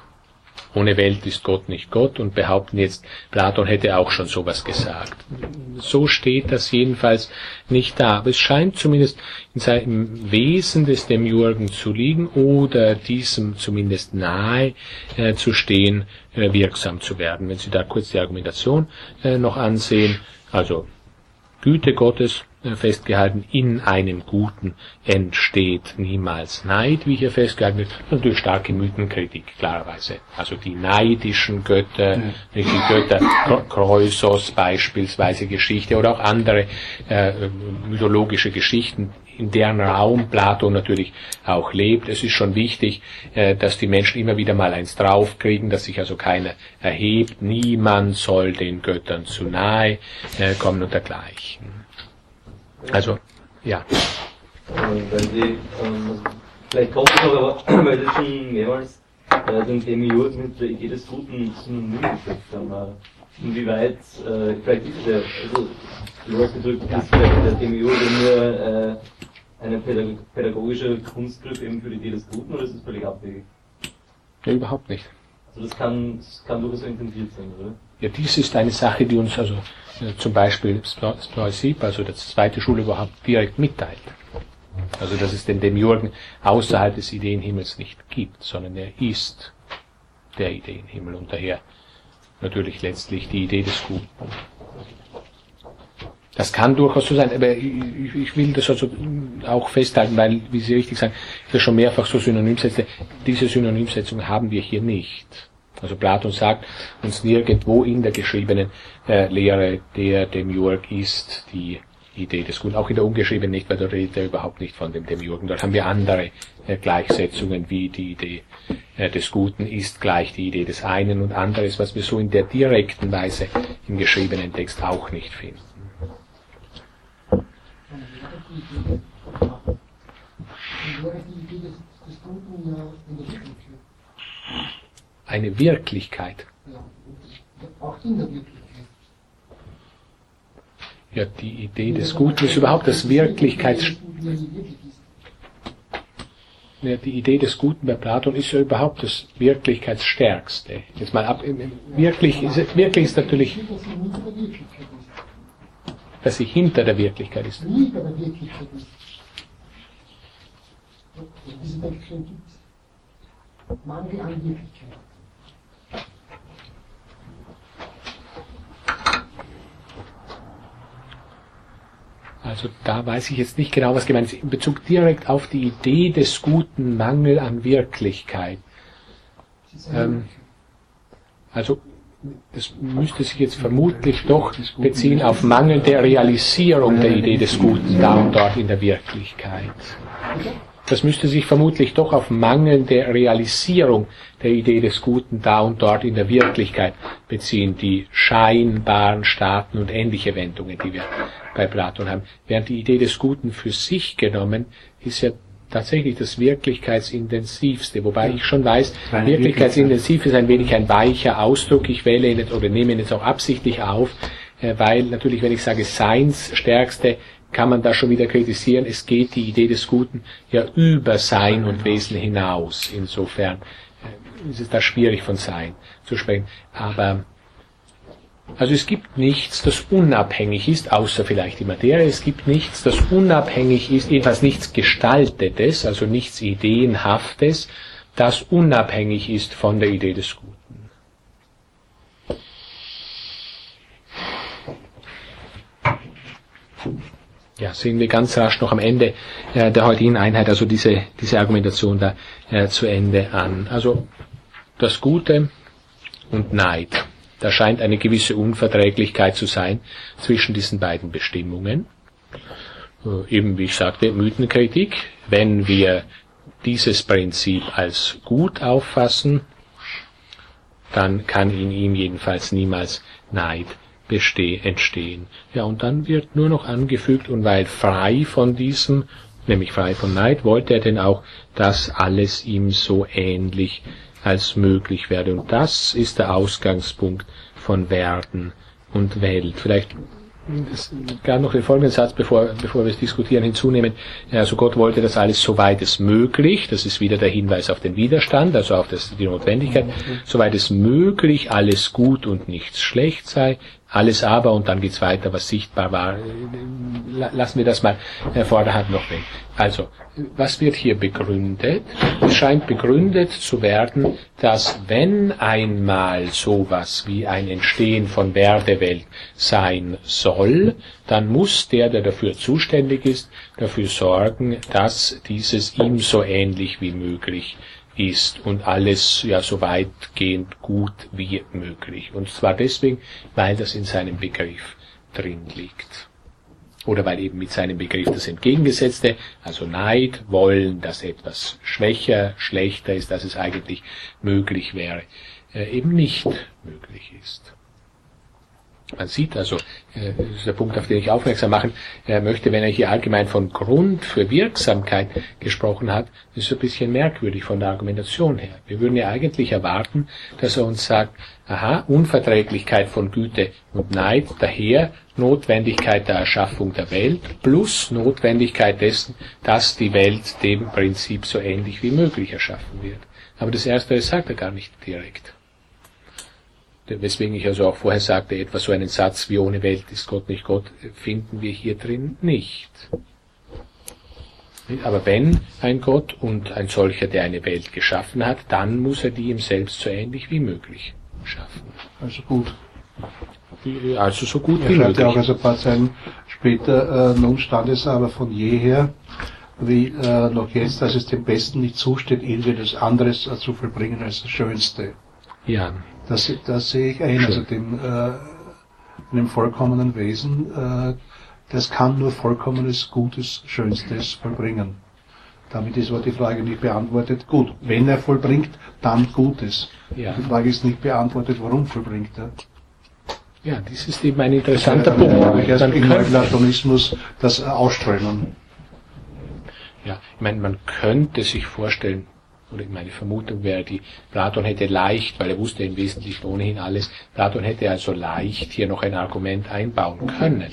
A: ohne Welt ist Gott nicht Gott und behaupten jetzt, Platon hätte auch schon sowas gesagt. So steht das jedenfalls nicht da. Aber es scheint zumindest in seinem Wesen des Demiurgen zu liegen oder diesem zumindest nahe äh, zu stehen, äh, wirksam zu werden. Wenn Sie da kurz die Argumentation äh, noch ansehen, also Güte Gottes, festgehalten, in einem Guten entsteht niemals Neid, wie hier festgehalten wird. Natürlich starke Mythenkritik, klarerweise. Also die neidischen Götter, ja. nicht die Götter Kreusos beispielsweise Geschichte oder auch andere äh, mythologische Geschichten, in deren Raum Plato natürlich auch lebt. Es ist schon wichtig, äh, dass die Menschen immer wieder mal eins draufkriegen, dass sich also keiner erhebt. Niemand soll den Göttern zu nahe äh, kommen und dergleichen. Also, ja.
C: Weil Sie, ähm, vielleicht kommt es aber, weil Sie schon mehrmals äh, den Demiurg mit der Idee des Guten synonym gesetzt haben. Inwieweit, äh, vielleicht ist ja, also, du hast gedrückt, ist vielleicht der Demiurg nur äh, eine pädagogische Kunstgriff eben für die Idee des Guten oder ist es völlig abwegig?
A: Ja, überhaupt nicht.
C: Also das kann, das kann durchaus intendiert sein, oder?
A: Ja, dies ist eine Sache, die uns also äh, zum Beispiel Sploisip, also das zweite Schule überhaupt direkt mitteilt. Also dass es den Demiurgen außerhalb des Ideenhimmels nicht gibt, sondern er ist der Ideenhimmel und daher natürlich letztlich die Idee des Guten. Das kann durchaus so sein, aber ich, will das also auch festhalten, weil, wie Sie richtig sagen, ich habe schon mehrfach so Synonymsätze, diese Synonymsetzung haben wir hier nicht. Also Platon sagt uns nirgendwo in der geschriebenen äh, Lehre, der Demiurg ist die Idee des Guten. Auch in der ungeschriebenen nicht, weil da redet er überhaupt nicht von dem Demiurgen. Dort haben wir andere äh, Gleichsetzungen, wie die Idee äh, des Guten ist gleich die Idee des einen und anderes, was wir so in der direkten Weise im geschriebenen Text auch nicht finden. Die Idee des, des Guten in der eine Wirklichkeit. Auch in der Wirklichkeit. Ja, die Idee des Guten ist überhaupt das Wirklichkeits... Ja, die Idee des Guten bei Platon ist ja überhaupt das Wirklichkeitsstärkste. Jetzt mal ab, wirklich ist, wirklich ist natürlich, dass sie hinter der Wirklichkeit ist. Mangel an Wirklichkeit. Also da weiß ich jetzt nicht genau, was gemeint ist. In Bezug direkt auf die Idee des guten Mangel an Wirklichkeit. Ähm, also das müsste sich jetzt vermutlich doch beziehen auf mangelnde Realisierung der Idee des Guten da und dort in der Wirklichkeit. Das müsste sich vermutlich doch auf mangelnde Realisierung der Idee des Guten da und dort in der Wirklichkeit beziehen, die scheinbaren Staaten und ähnliche Wendungen, die wir bei Platon haben. Während die Idee des Guten für sich genommen ist ja tatsächlich das Wirklichkeitsintensivste, wobei ich schon weiß, Wirklichkeitsintensiv ist ein wenig ein weicher Ausdruck. Ich wähle ihn jetzt oder nehme ihn jetzt auch absichtlich auf, äh, weil natürlich, wenn ich sage Seinsstärkste, kann man da schon wieder kritisieren. Es geht die Idee des Guten ja über Sein und Wesen hinaus. Insofern äh, ist es da schwierig von Sein zu sprechen. Aber also es gibt nichts, das unabhängig ist, außer vielleicht die Materie. Es gibt nichts, das unabhängig ist, jedenfalls nichts Gestaltetes, also nichts Ideenhaftes, das unabhängig ist von der Idee des Guten. Ja, sehen wir ganz rasch noch am Ende äh, der heutigen Einheit, also diese, diese Argumentation da äh, zu Ende an. Also das Gute und Neid. Da scheint eine gewisse Unverträglichkeit zu sein zwischen diesen beiden Bestimmungen. Äh, eben wie ich sagte, Mythenkritik. Wenn wir dieses Prinzip als gut auffassen, dann kann in ihm jedenfalls niemals Neid besteh, entstehen. Ja, und dann wird nur noch angefügt, und weil frei von diesem, nämlich frei von Neid, wollte er denn auch, dass alles ihm so ähnlich als möglich werde. Und das ist der Ausgangspunkt von Werden und Welt. Vielleicht gar noch den folgenden Satz, bevor, bevor wir es diskutieren, hinzunehmen. Also Gott wollte das alles so weit es möglich, das ist wieder der Hinweis auf den Widerstand, also auf das, die Notwendigkeit, soweit es möglich alles gut und nichts schlecht sei, alles aber, und dann geht's weiter, was sichtbar war. Lassen wir das mal vorderhand noch weg. Also, was wird hier begründet? Es scheint begründet zu werden, dass wenn einmal sowas wie ein Entstehen von Werdewelt sein soll, dann muss der, der dafür zuständig ist, dafür sorgen, dass dieses ihm so ähnlich wie möglich ist und alles ja so weitgehend gut wie möglich. Und zwar deswegen, weil das in seinem Begriff drin liegt. Oder weil eben mit seinem Begriff das Entgegengesetzte, also Neid, Wollen, dass etwas schwächer, schlechter ist, dass es eigentlich möglich wäre, äh, eben nicht möglich ist. Man sieht also, äh, das ist der Punkt, auf den ich aufmerksam machen äh, möchte, wenn er hier allgemein von Grund für Wirksamkeit gesprochen hat, das ist ein bisschen merkwürdig von der Argumentation her. Wir würden ja eigentlich erwarten, dass er uns sagt, aha, Unverträglichkeit von Güte und Neid, daher Notwendigkeit der Erschaffung der Welt plus Notwendigkeit dessen, dass die Welt dem Prinzip so ähnlich wie möglich erschaffen wird. Aber das Erste sagt er gar nicht direkt weswegen ich also auch vorher sagte, etwa so einen Satz wie ohne Welt ist Gott nicht Gott, finden wir hier drin nicht. Aber wenn ein Gott und ein solcher, der eine Welt geschaffen hat, dann muss er die ihm selbst so ähnlich wie möglich schaffen.
B: Also gut.
A: Also so gut
B: er wie möglich. Er auch also ein paar Zeilen später, äh, nun stand es aber von jeher, wie äh, noch jetzt, dass es dem Besten nicht zusteht, irgendetwas anderes äh, zu vollbringen als das Schönste.
A: Ja.
B: Das, das sehe ich ein, also dem, äh, dem vollkommenen Wesen, äh, das kann nur vollkommenes, Gutes, Schönstes vollbringen. Damit ist aber die Frage nicht beantwortet. Gut, wenn er vollbringt, dann Gutes. Ja. Die Frage ist nicht beantwortet, warum vollbringt er.
A: Ja, das ist eben ein interessanter Punkt.
B: Ja, erst im Platonismus das Ausströmen.
A: Ja, ich meine, man könnte sich vorstellen, oder meine Vermutung wäre die, Platon hätte leicht, weil er wusste im Wesentlichen ohnehin alles, Platon hätte also leicht hier noch ein Argument einbauen können,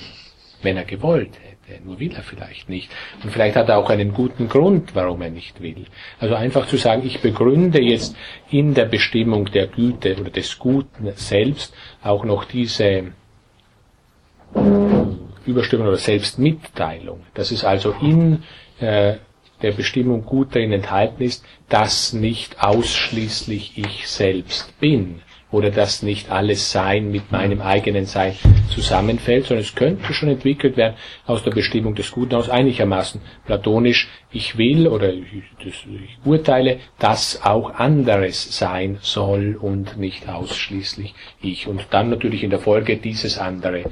A: wenn er gewollt hätte. Nur will er vielleicht nicht. Und vielleicht hat er auch einen guten Grund, warum er nicht will. Also einfach zu sagen, ich begründe jetzt in der Bestimmung der Güte oder des Guten selbst auch noch diese Überstimmung oder Selbstmitteilung. Das ist also in äh, der Bestimmung gut darin enthalten ist, dass nicht ausschließlich ich selbst bin oder dass nicht alles Sein mit meinem eigenen Sein zusammenfällt, sondern es könnte schon entwickelt werden aus der Bestimmung des Guten aus einigermaßen platonisch, ich will oder ich, das, ich urteile, dass auch anderes sein soll und nicht ausschließlich ich. Und dann natürlich in der Folge dieses andere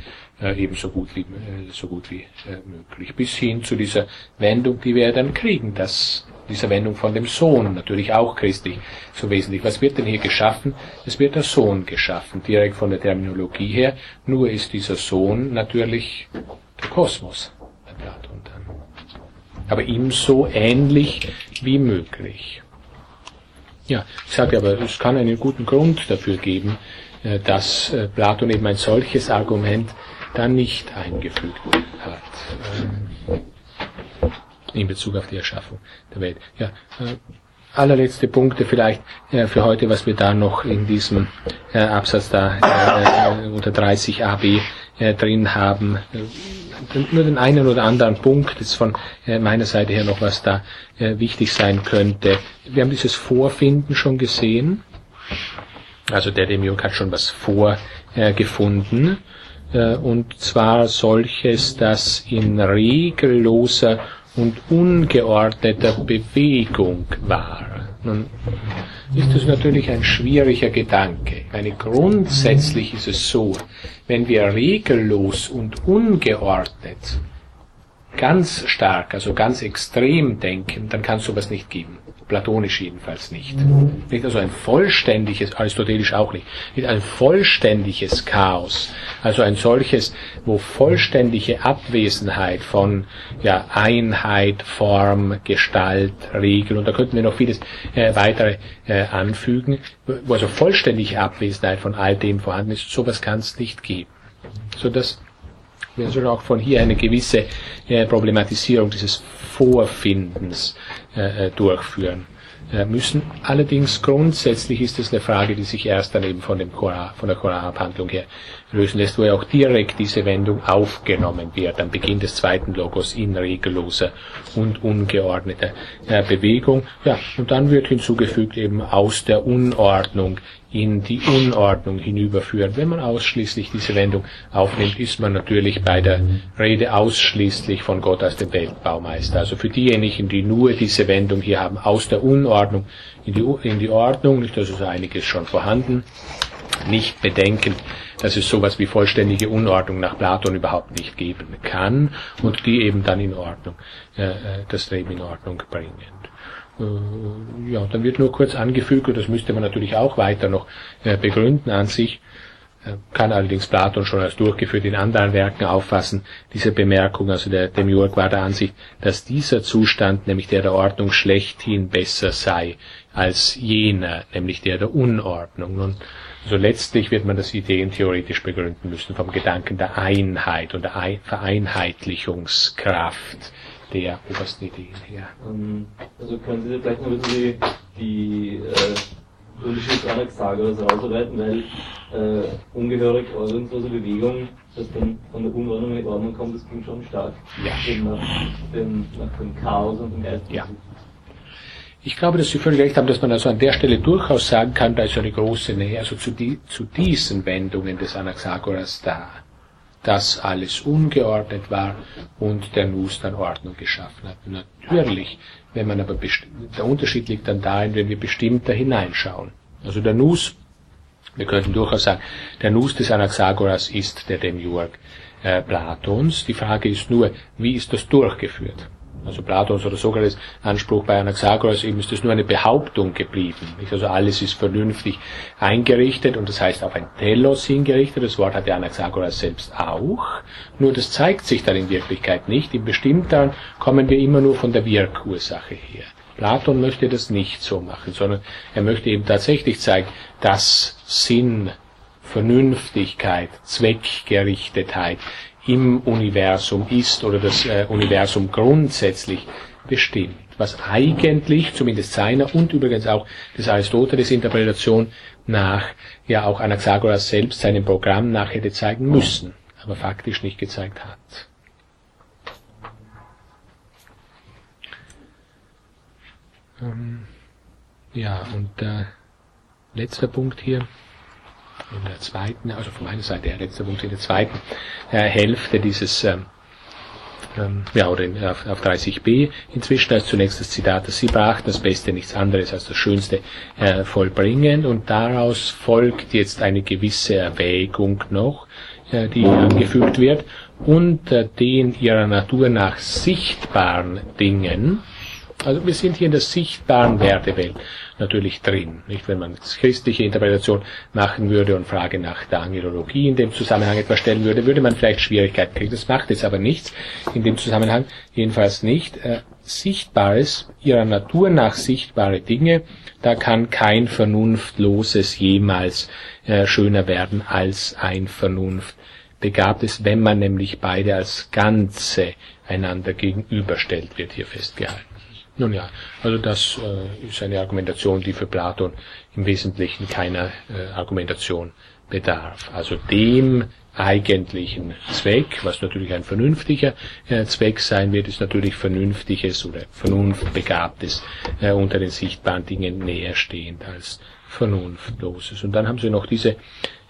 A: äh, eben so gut wie, äh, so gut wie äh, möglich. Bis hin zu dieser Wendung, die wir dann kriegen, dass dieser Wendung von dem Sohn, natürlich auch christlich, so wesentlich. Was wird denn hier geschaffen? Es wird der Sohn geschaffen, direkt von der Terminologie her. Nur ist dieser Sohn natürlich der Kosmos. Aber ihm so ähnlich wie möglich. Ja, ich sage aber, es kann einen guten Grund dafür geben, dass Platon eben ein solches Argument dann nicht eingefügt hat ähm, in Bezug auf die Erschaffung der Welt. Ja, äh, allerletzte Punkte vielleicht äh, für heute, was wir da noch in diesem äh, Absatz da äh, äh unter 30 AB äh, drin haben. Äh, nur den einen oder anderen Punkt jetzt von äh, meiner Seite her noch, was da äh, wichtig sein könnte. Wir haben dieses Vorfinden schon gesehen. Also der Demiurg hat schon was vorgefunden. Äh, und zwar solches, das in regelloser und ungeordneter Bewegung war. Nun ist das natürlich ein schwieriger Gedanke. Eine grundsätzlich ist es so, wenn wir regellos und ungeordnet ganz stark, also ganz extrem denken, dann kann es sowas nicht geben. Platonisch jedenfalls nicht. Nicht also ein vollständiges, aristotelisch auch nicht, nicht ein vollständiges Chaos, also ein solches, wo vollständige Abwesenheit von ja, Einheit, Form, Gestalt, Regel, und da könnten wir noch vieles äh, weitere äh, anfügen, wo also vollständige Abwesenheit von all dem vorhanden ist, sowas kann es nicht geben. So dass wir sollen auch von hier eine gewisse äh, Problematisierung dieses Vorfindens äh, äh durchführen äh, müssen. Allerdings grundsätzlich ist es eine Frage, die sich erst dann eben von, dem Koran, von der Koranabhandlung her lösen lässt, wo ja auch direkt diese Wendung aufgenommen wird am Beginn des zweiten Logos in regelloser und ungeordneter äh, Bewegung. Ja, und dann wird hinzugefügt eben aus der Unordnung in die Unordnung hinüberführen. Wenn man ausschließlich diese Wendung aufnimmt, ist man natürlich bei der Rede ausschließlich von Gott als dem Weltbaumeister. Also für diejenigen, die nur diese Wendung hier haben, aus der Unordnung in die, in die Ordnung, nicht, also so einiges schon vorhanden, nicht bedenken, dass es sowas wie vollständige Unordnung nach Platon überhaupt nicht geben kann und die eben dann in Ordnung, äh, äh das Leben in Ordnung bringen. Äh, ja, dann wird nur kurz angefügt, und das müsste man natürlich auch weiter noch äh, begründen an sich, äh, kann allerdings Platon schon als durchgeführt in anderen Werken auffassen, diese Bemerkung, also der Demiurg war der Ansicht, dass dieser Zustand, nämlich der der Ordnung schlechthin besser sei als jener, nämlich der der Unordnung. Und also letztlich wird man das ideentheoretisch begründen müssen vom Gedanken der Einheit und der Vereinheitlichungskraft der obersten Ideen her.
C: Ähm, also können Sie vielleicht noch ein bisschen die, die äh, Unterschied Anaxagoras rausarbeiten, weil äh, ungehörig ordnungslose Bewegung, dass dann von der Unordnung in die Ordnung kommt, das klingt schon stark.
A: Ja.
C: Nach dem, nach dem Chaos und dem Geist.
A: Ja. Ich glaube, dass Sie völlig recht haben, dass man also an der Stelle durchaus sagen kann, da ist eine große Nähe, also zu, die, zu diesen Wendungen des Anaxagoras da, dass alles ungeordnet war und der Nus dann Ordnung geschaffen hat. Natürlich, wenn man aber, der Unterschied liegt dann darin, wenn wir bestimmter hineinschauen. Also der Nus, wir könnten durchaus sagen, der Nus des Anaxagoras ist der Demiurg äh, Platons. Die Frage ist nur, wie ist das durchgeführt? Also Platons oder Sokrates Anspruch bei Anaxagoras eben ist das nur eine Behauptung geblieben. Nicht? Also alles ist vernünftig eingerichtet und das heißt auf ein Telos hingerichtet. Das Wort hat der Anaxagoras selbst auch. Nur das zeigt sich dann in Wirklichkeit nicht. Im Bestimmten kommen wir immer nur von der Wirkursache her. Platon möchte das nicht so machen, sondern er möchte eben tatsächlich zeigen, dass Sinn, Vernünftigkeit, Zweckgerichtetheit im Universum ist oder das äh, Universum grundsätzlich bestimmt. Was eigentlich, zumindest seiner und übrigens auch des Aristoteles Interpretation nach, ja auch Anaxagoras selbst seinem Programm nach hätte zeigen müssen, aber faktisch nicht gezeigt hat. Ähm, ja, und äh, letzter Punkt hier in der zweiten, also von meiner Seite der letzte Punkt, in der zweiten äh, Hälfte dieses, ähm, ähm, ja, oder in, auf, auf 30b inzwischen als zunächst das Zitat, dass sie brachten das Beste nichts anderes als das Schönste äh, vollbringen. Und daraus folgt jetzt eine gewisse Erwägung noch, äh, die angefügt wird, unter den ihrer Natur nach sichtbaren Dingen, also wir sind hier in der sichtbaren Wertewelt natürlich drin. Nicht, wenn man christliche Interpretation machen würde und Frage nach der Angelologie in dem Zusammenhang etwas stellen würde, würde man vielleicht Schwierigkeiten kriegen. Das macht jetzt aber nichts in dem Zusammenhang, jedenfalls nicht. Äh, Sichtbares, ihrer Natur nach sichtbare Dinge, da kann kein Vernunftloses jemals äh, schöner werden als ein Vernunftbegabtes, wenn man nämlich beide als Ganze einander gegenüberstellt, wird hier festgehalten. Nun ja, also das äh, ist eine Argumentation, die für Platon im Wesentlichen keiner äh, Argumentation bedarf. Also dem eigentlichen Zweck, was natürlich ein vernünftiger äh, Zweck sein wird, ist natürlich vernünftiges oder vernunftbegabtes äh, unter den sichtbaren Dingen näher stehend als vernunftloses. Und dann haben Sie noch diese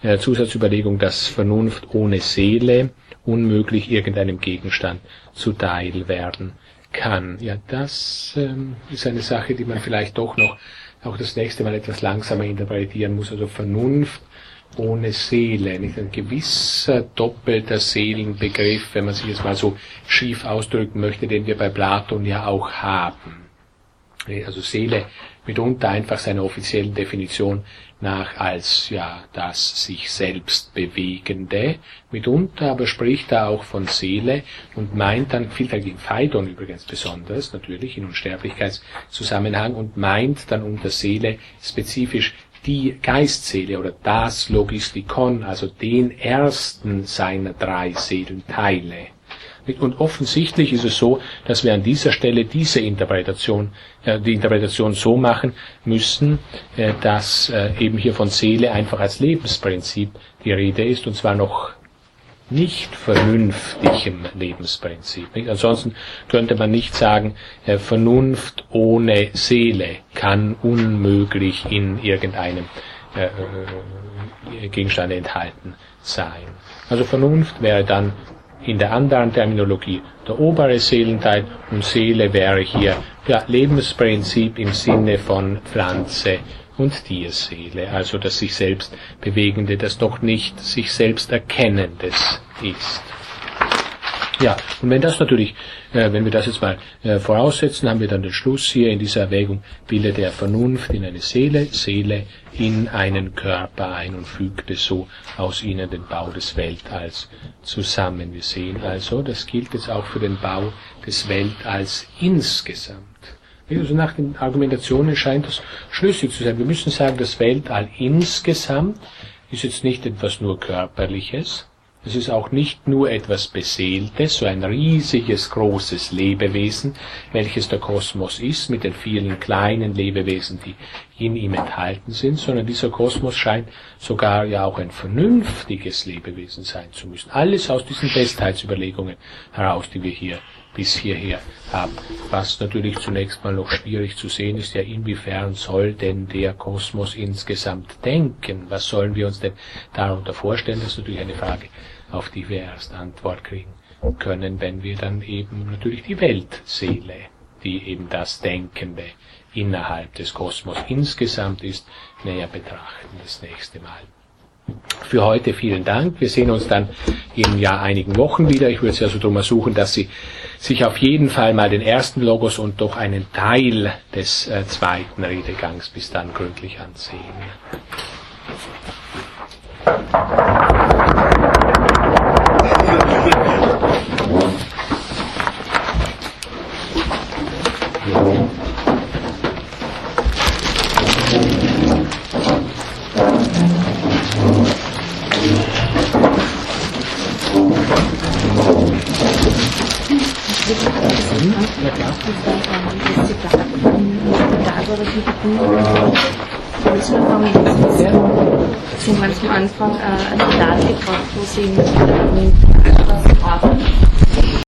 A: äh, Zusatzüberlegung, dass Vernunft ohne Seele unmöglich irgendeinem Gegenstand zuteil werden kann. Ja, das ähm, ist eine Sache, die man vielleicht doch noch auch das nächste Mal etwas langsamer interpretieren muss. Also Vernunft ohne Seele. Nicht ein gewisser doppelter Seelenbegriff, wenn man sich es mal so schief ausdrücken möchte, den wir bei Platon ja auch haben. Also Seele mitunter einfach seiner offiziellen Definition nach als ja das sich selbst bewegende. Mitunter aber spricht er auch von Seele und meint dann, vielfältig in Phaidon übrigens besonders, natürlich in Unsterblichkeitszusammenhang, und meint dann unter Seele spezifisch die Geistseele oder das Logistikon, also den ersten seiner drei Seelenteile. Und offensichtlich ist es so, dass wir an dieser Stelle diese Interpretation, äh, die Interpretation so machen müssen, äh, dass äh, eben hier von Seele einfach als Lebensprinzip die Rede ist, und zwar noch nicht vernünftigem Lebensprinzip. Ansonsten könnte man nicht sagen, Vernunft ohne Seele kann unmöglich in irgendeinem Gegenstand enthalten sein. Also Vernunft wäre dann in der anderen Terminologie der obere Seelenteil und Seele wäre hier ja, Lebensprinzip im Sinne von Pflanze und Tierseele, also das sich selbst bewegende, das noch nicht sich selbst erkennendes ist. Ja, und wenn das natürlich, äh, wenn wir das jetzt mal äh, voraussetzen, haben wir dann den Schluss hier in dieser Erwägung, bildet der Vernunft in eine Seele, Seele in einen Körper ein und fügt es so aus ihnen den Bau des Weltalls zusammen. Wir sehen also, das gilt jetzt auch für den Bau des Weltalls insgesamt. Also nach den Argumentationen scheint das schlüssig zu sein. Wir müssen sagen, das Weltall insgesamt ist jetzt nicht etwas nur Körperliches, es ist auch nicht nur etwas Beseeltes, so ein riesiges, großes Lebewesen, welches der Kosmos ist, mit den vielen kleinen Lebewesen, die in ihm enthalten sind, sondern dieser Kosmos scheint sogar ja auch ein vernünftiges Lebewesen sein zu müssen. Alles aus diesen Bestheitsüberlegungen heraus, die wir hier bis hierher haben. Was natürlich zunächst mal noch schwierig zu sehen ist, ja, inwiefern soll denn der Kosmos insgesamt denken? Was sollen wir uns denn darunter vorstellen? Das ist natürlich eine Frage, auf die wir erst Antwort kriegen können, wenn wir dann eben natürlich die Weltseele, die eben das Denkende innerhalb des Kosmos insgesamt ist, näher betrachten das nächste Mal. Für heute vielen Dank. Wir sehen uns dann in ja einigen Wochen wieder. Ich würde Sie also darum ersuchen, dass Sie sich auf jeden Fall mal den ersten Logos und doch einen Teil des äh, zweiten Redegangs bis dann gründlich ansehen. Ja, klar.
E: Sie haben ganz am Anfang äh, ein Zitat gebracht, wo Sie etwas brauchen.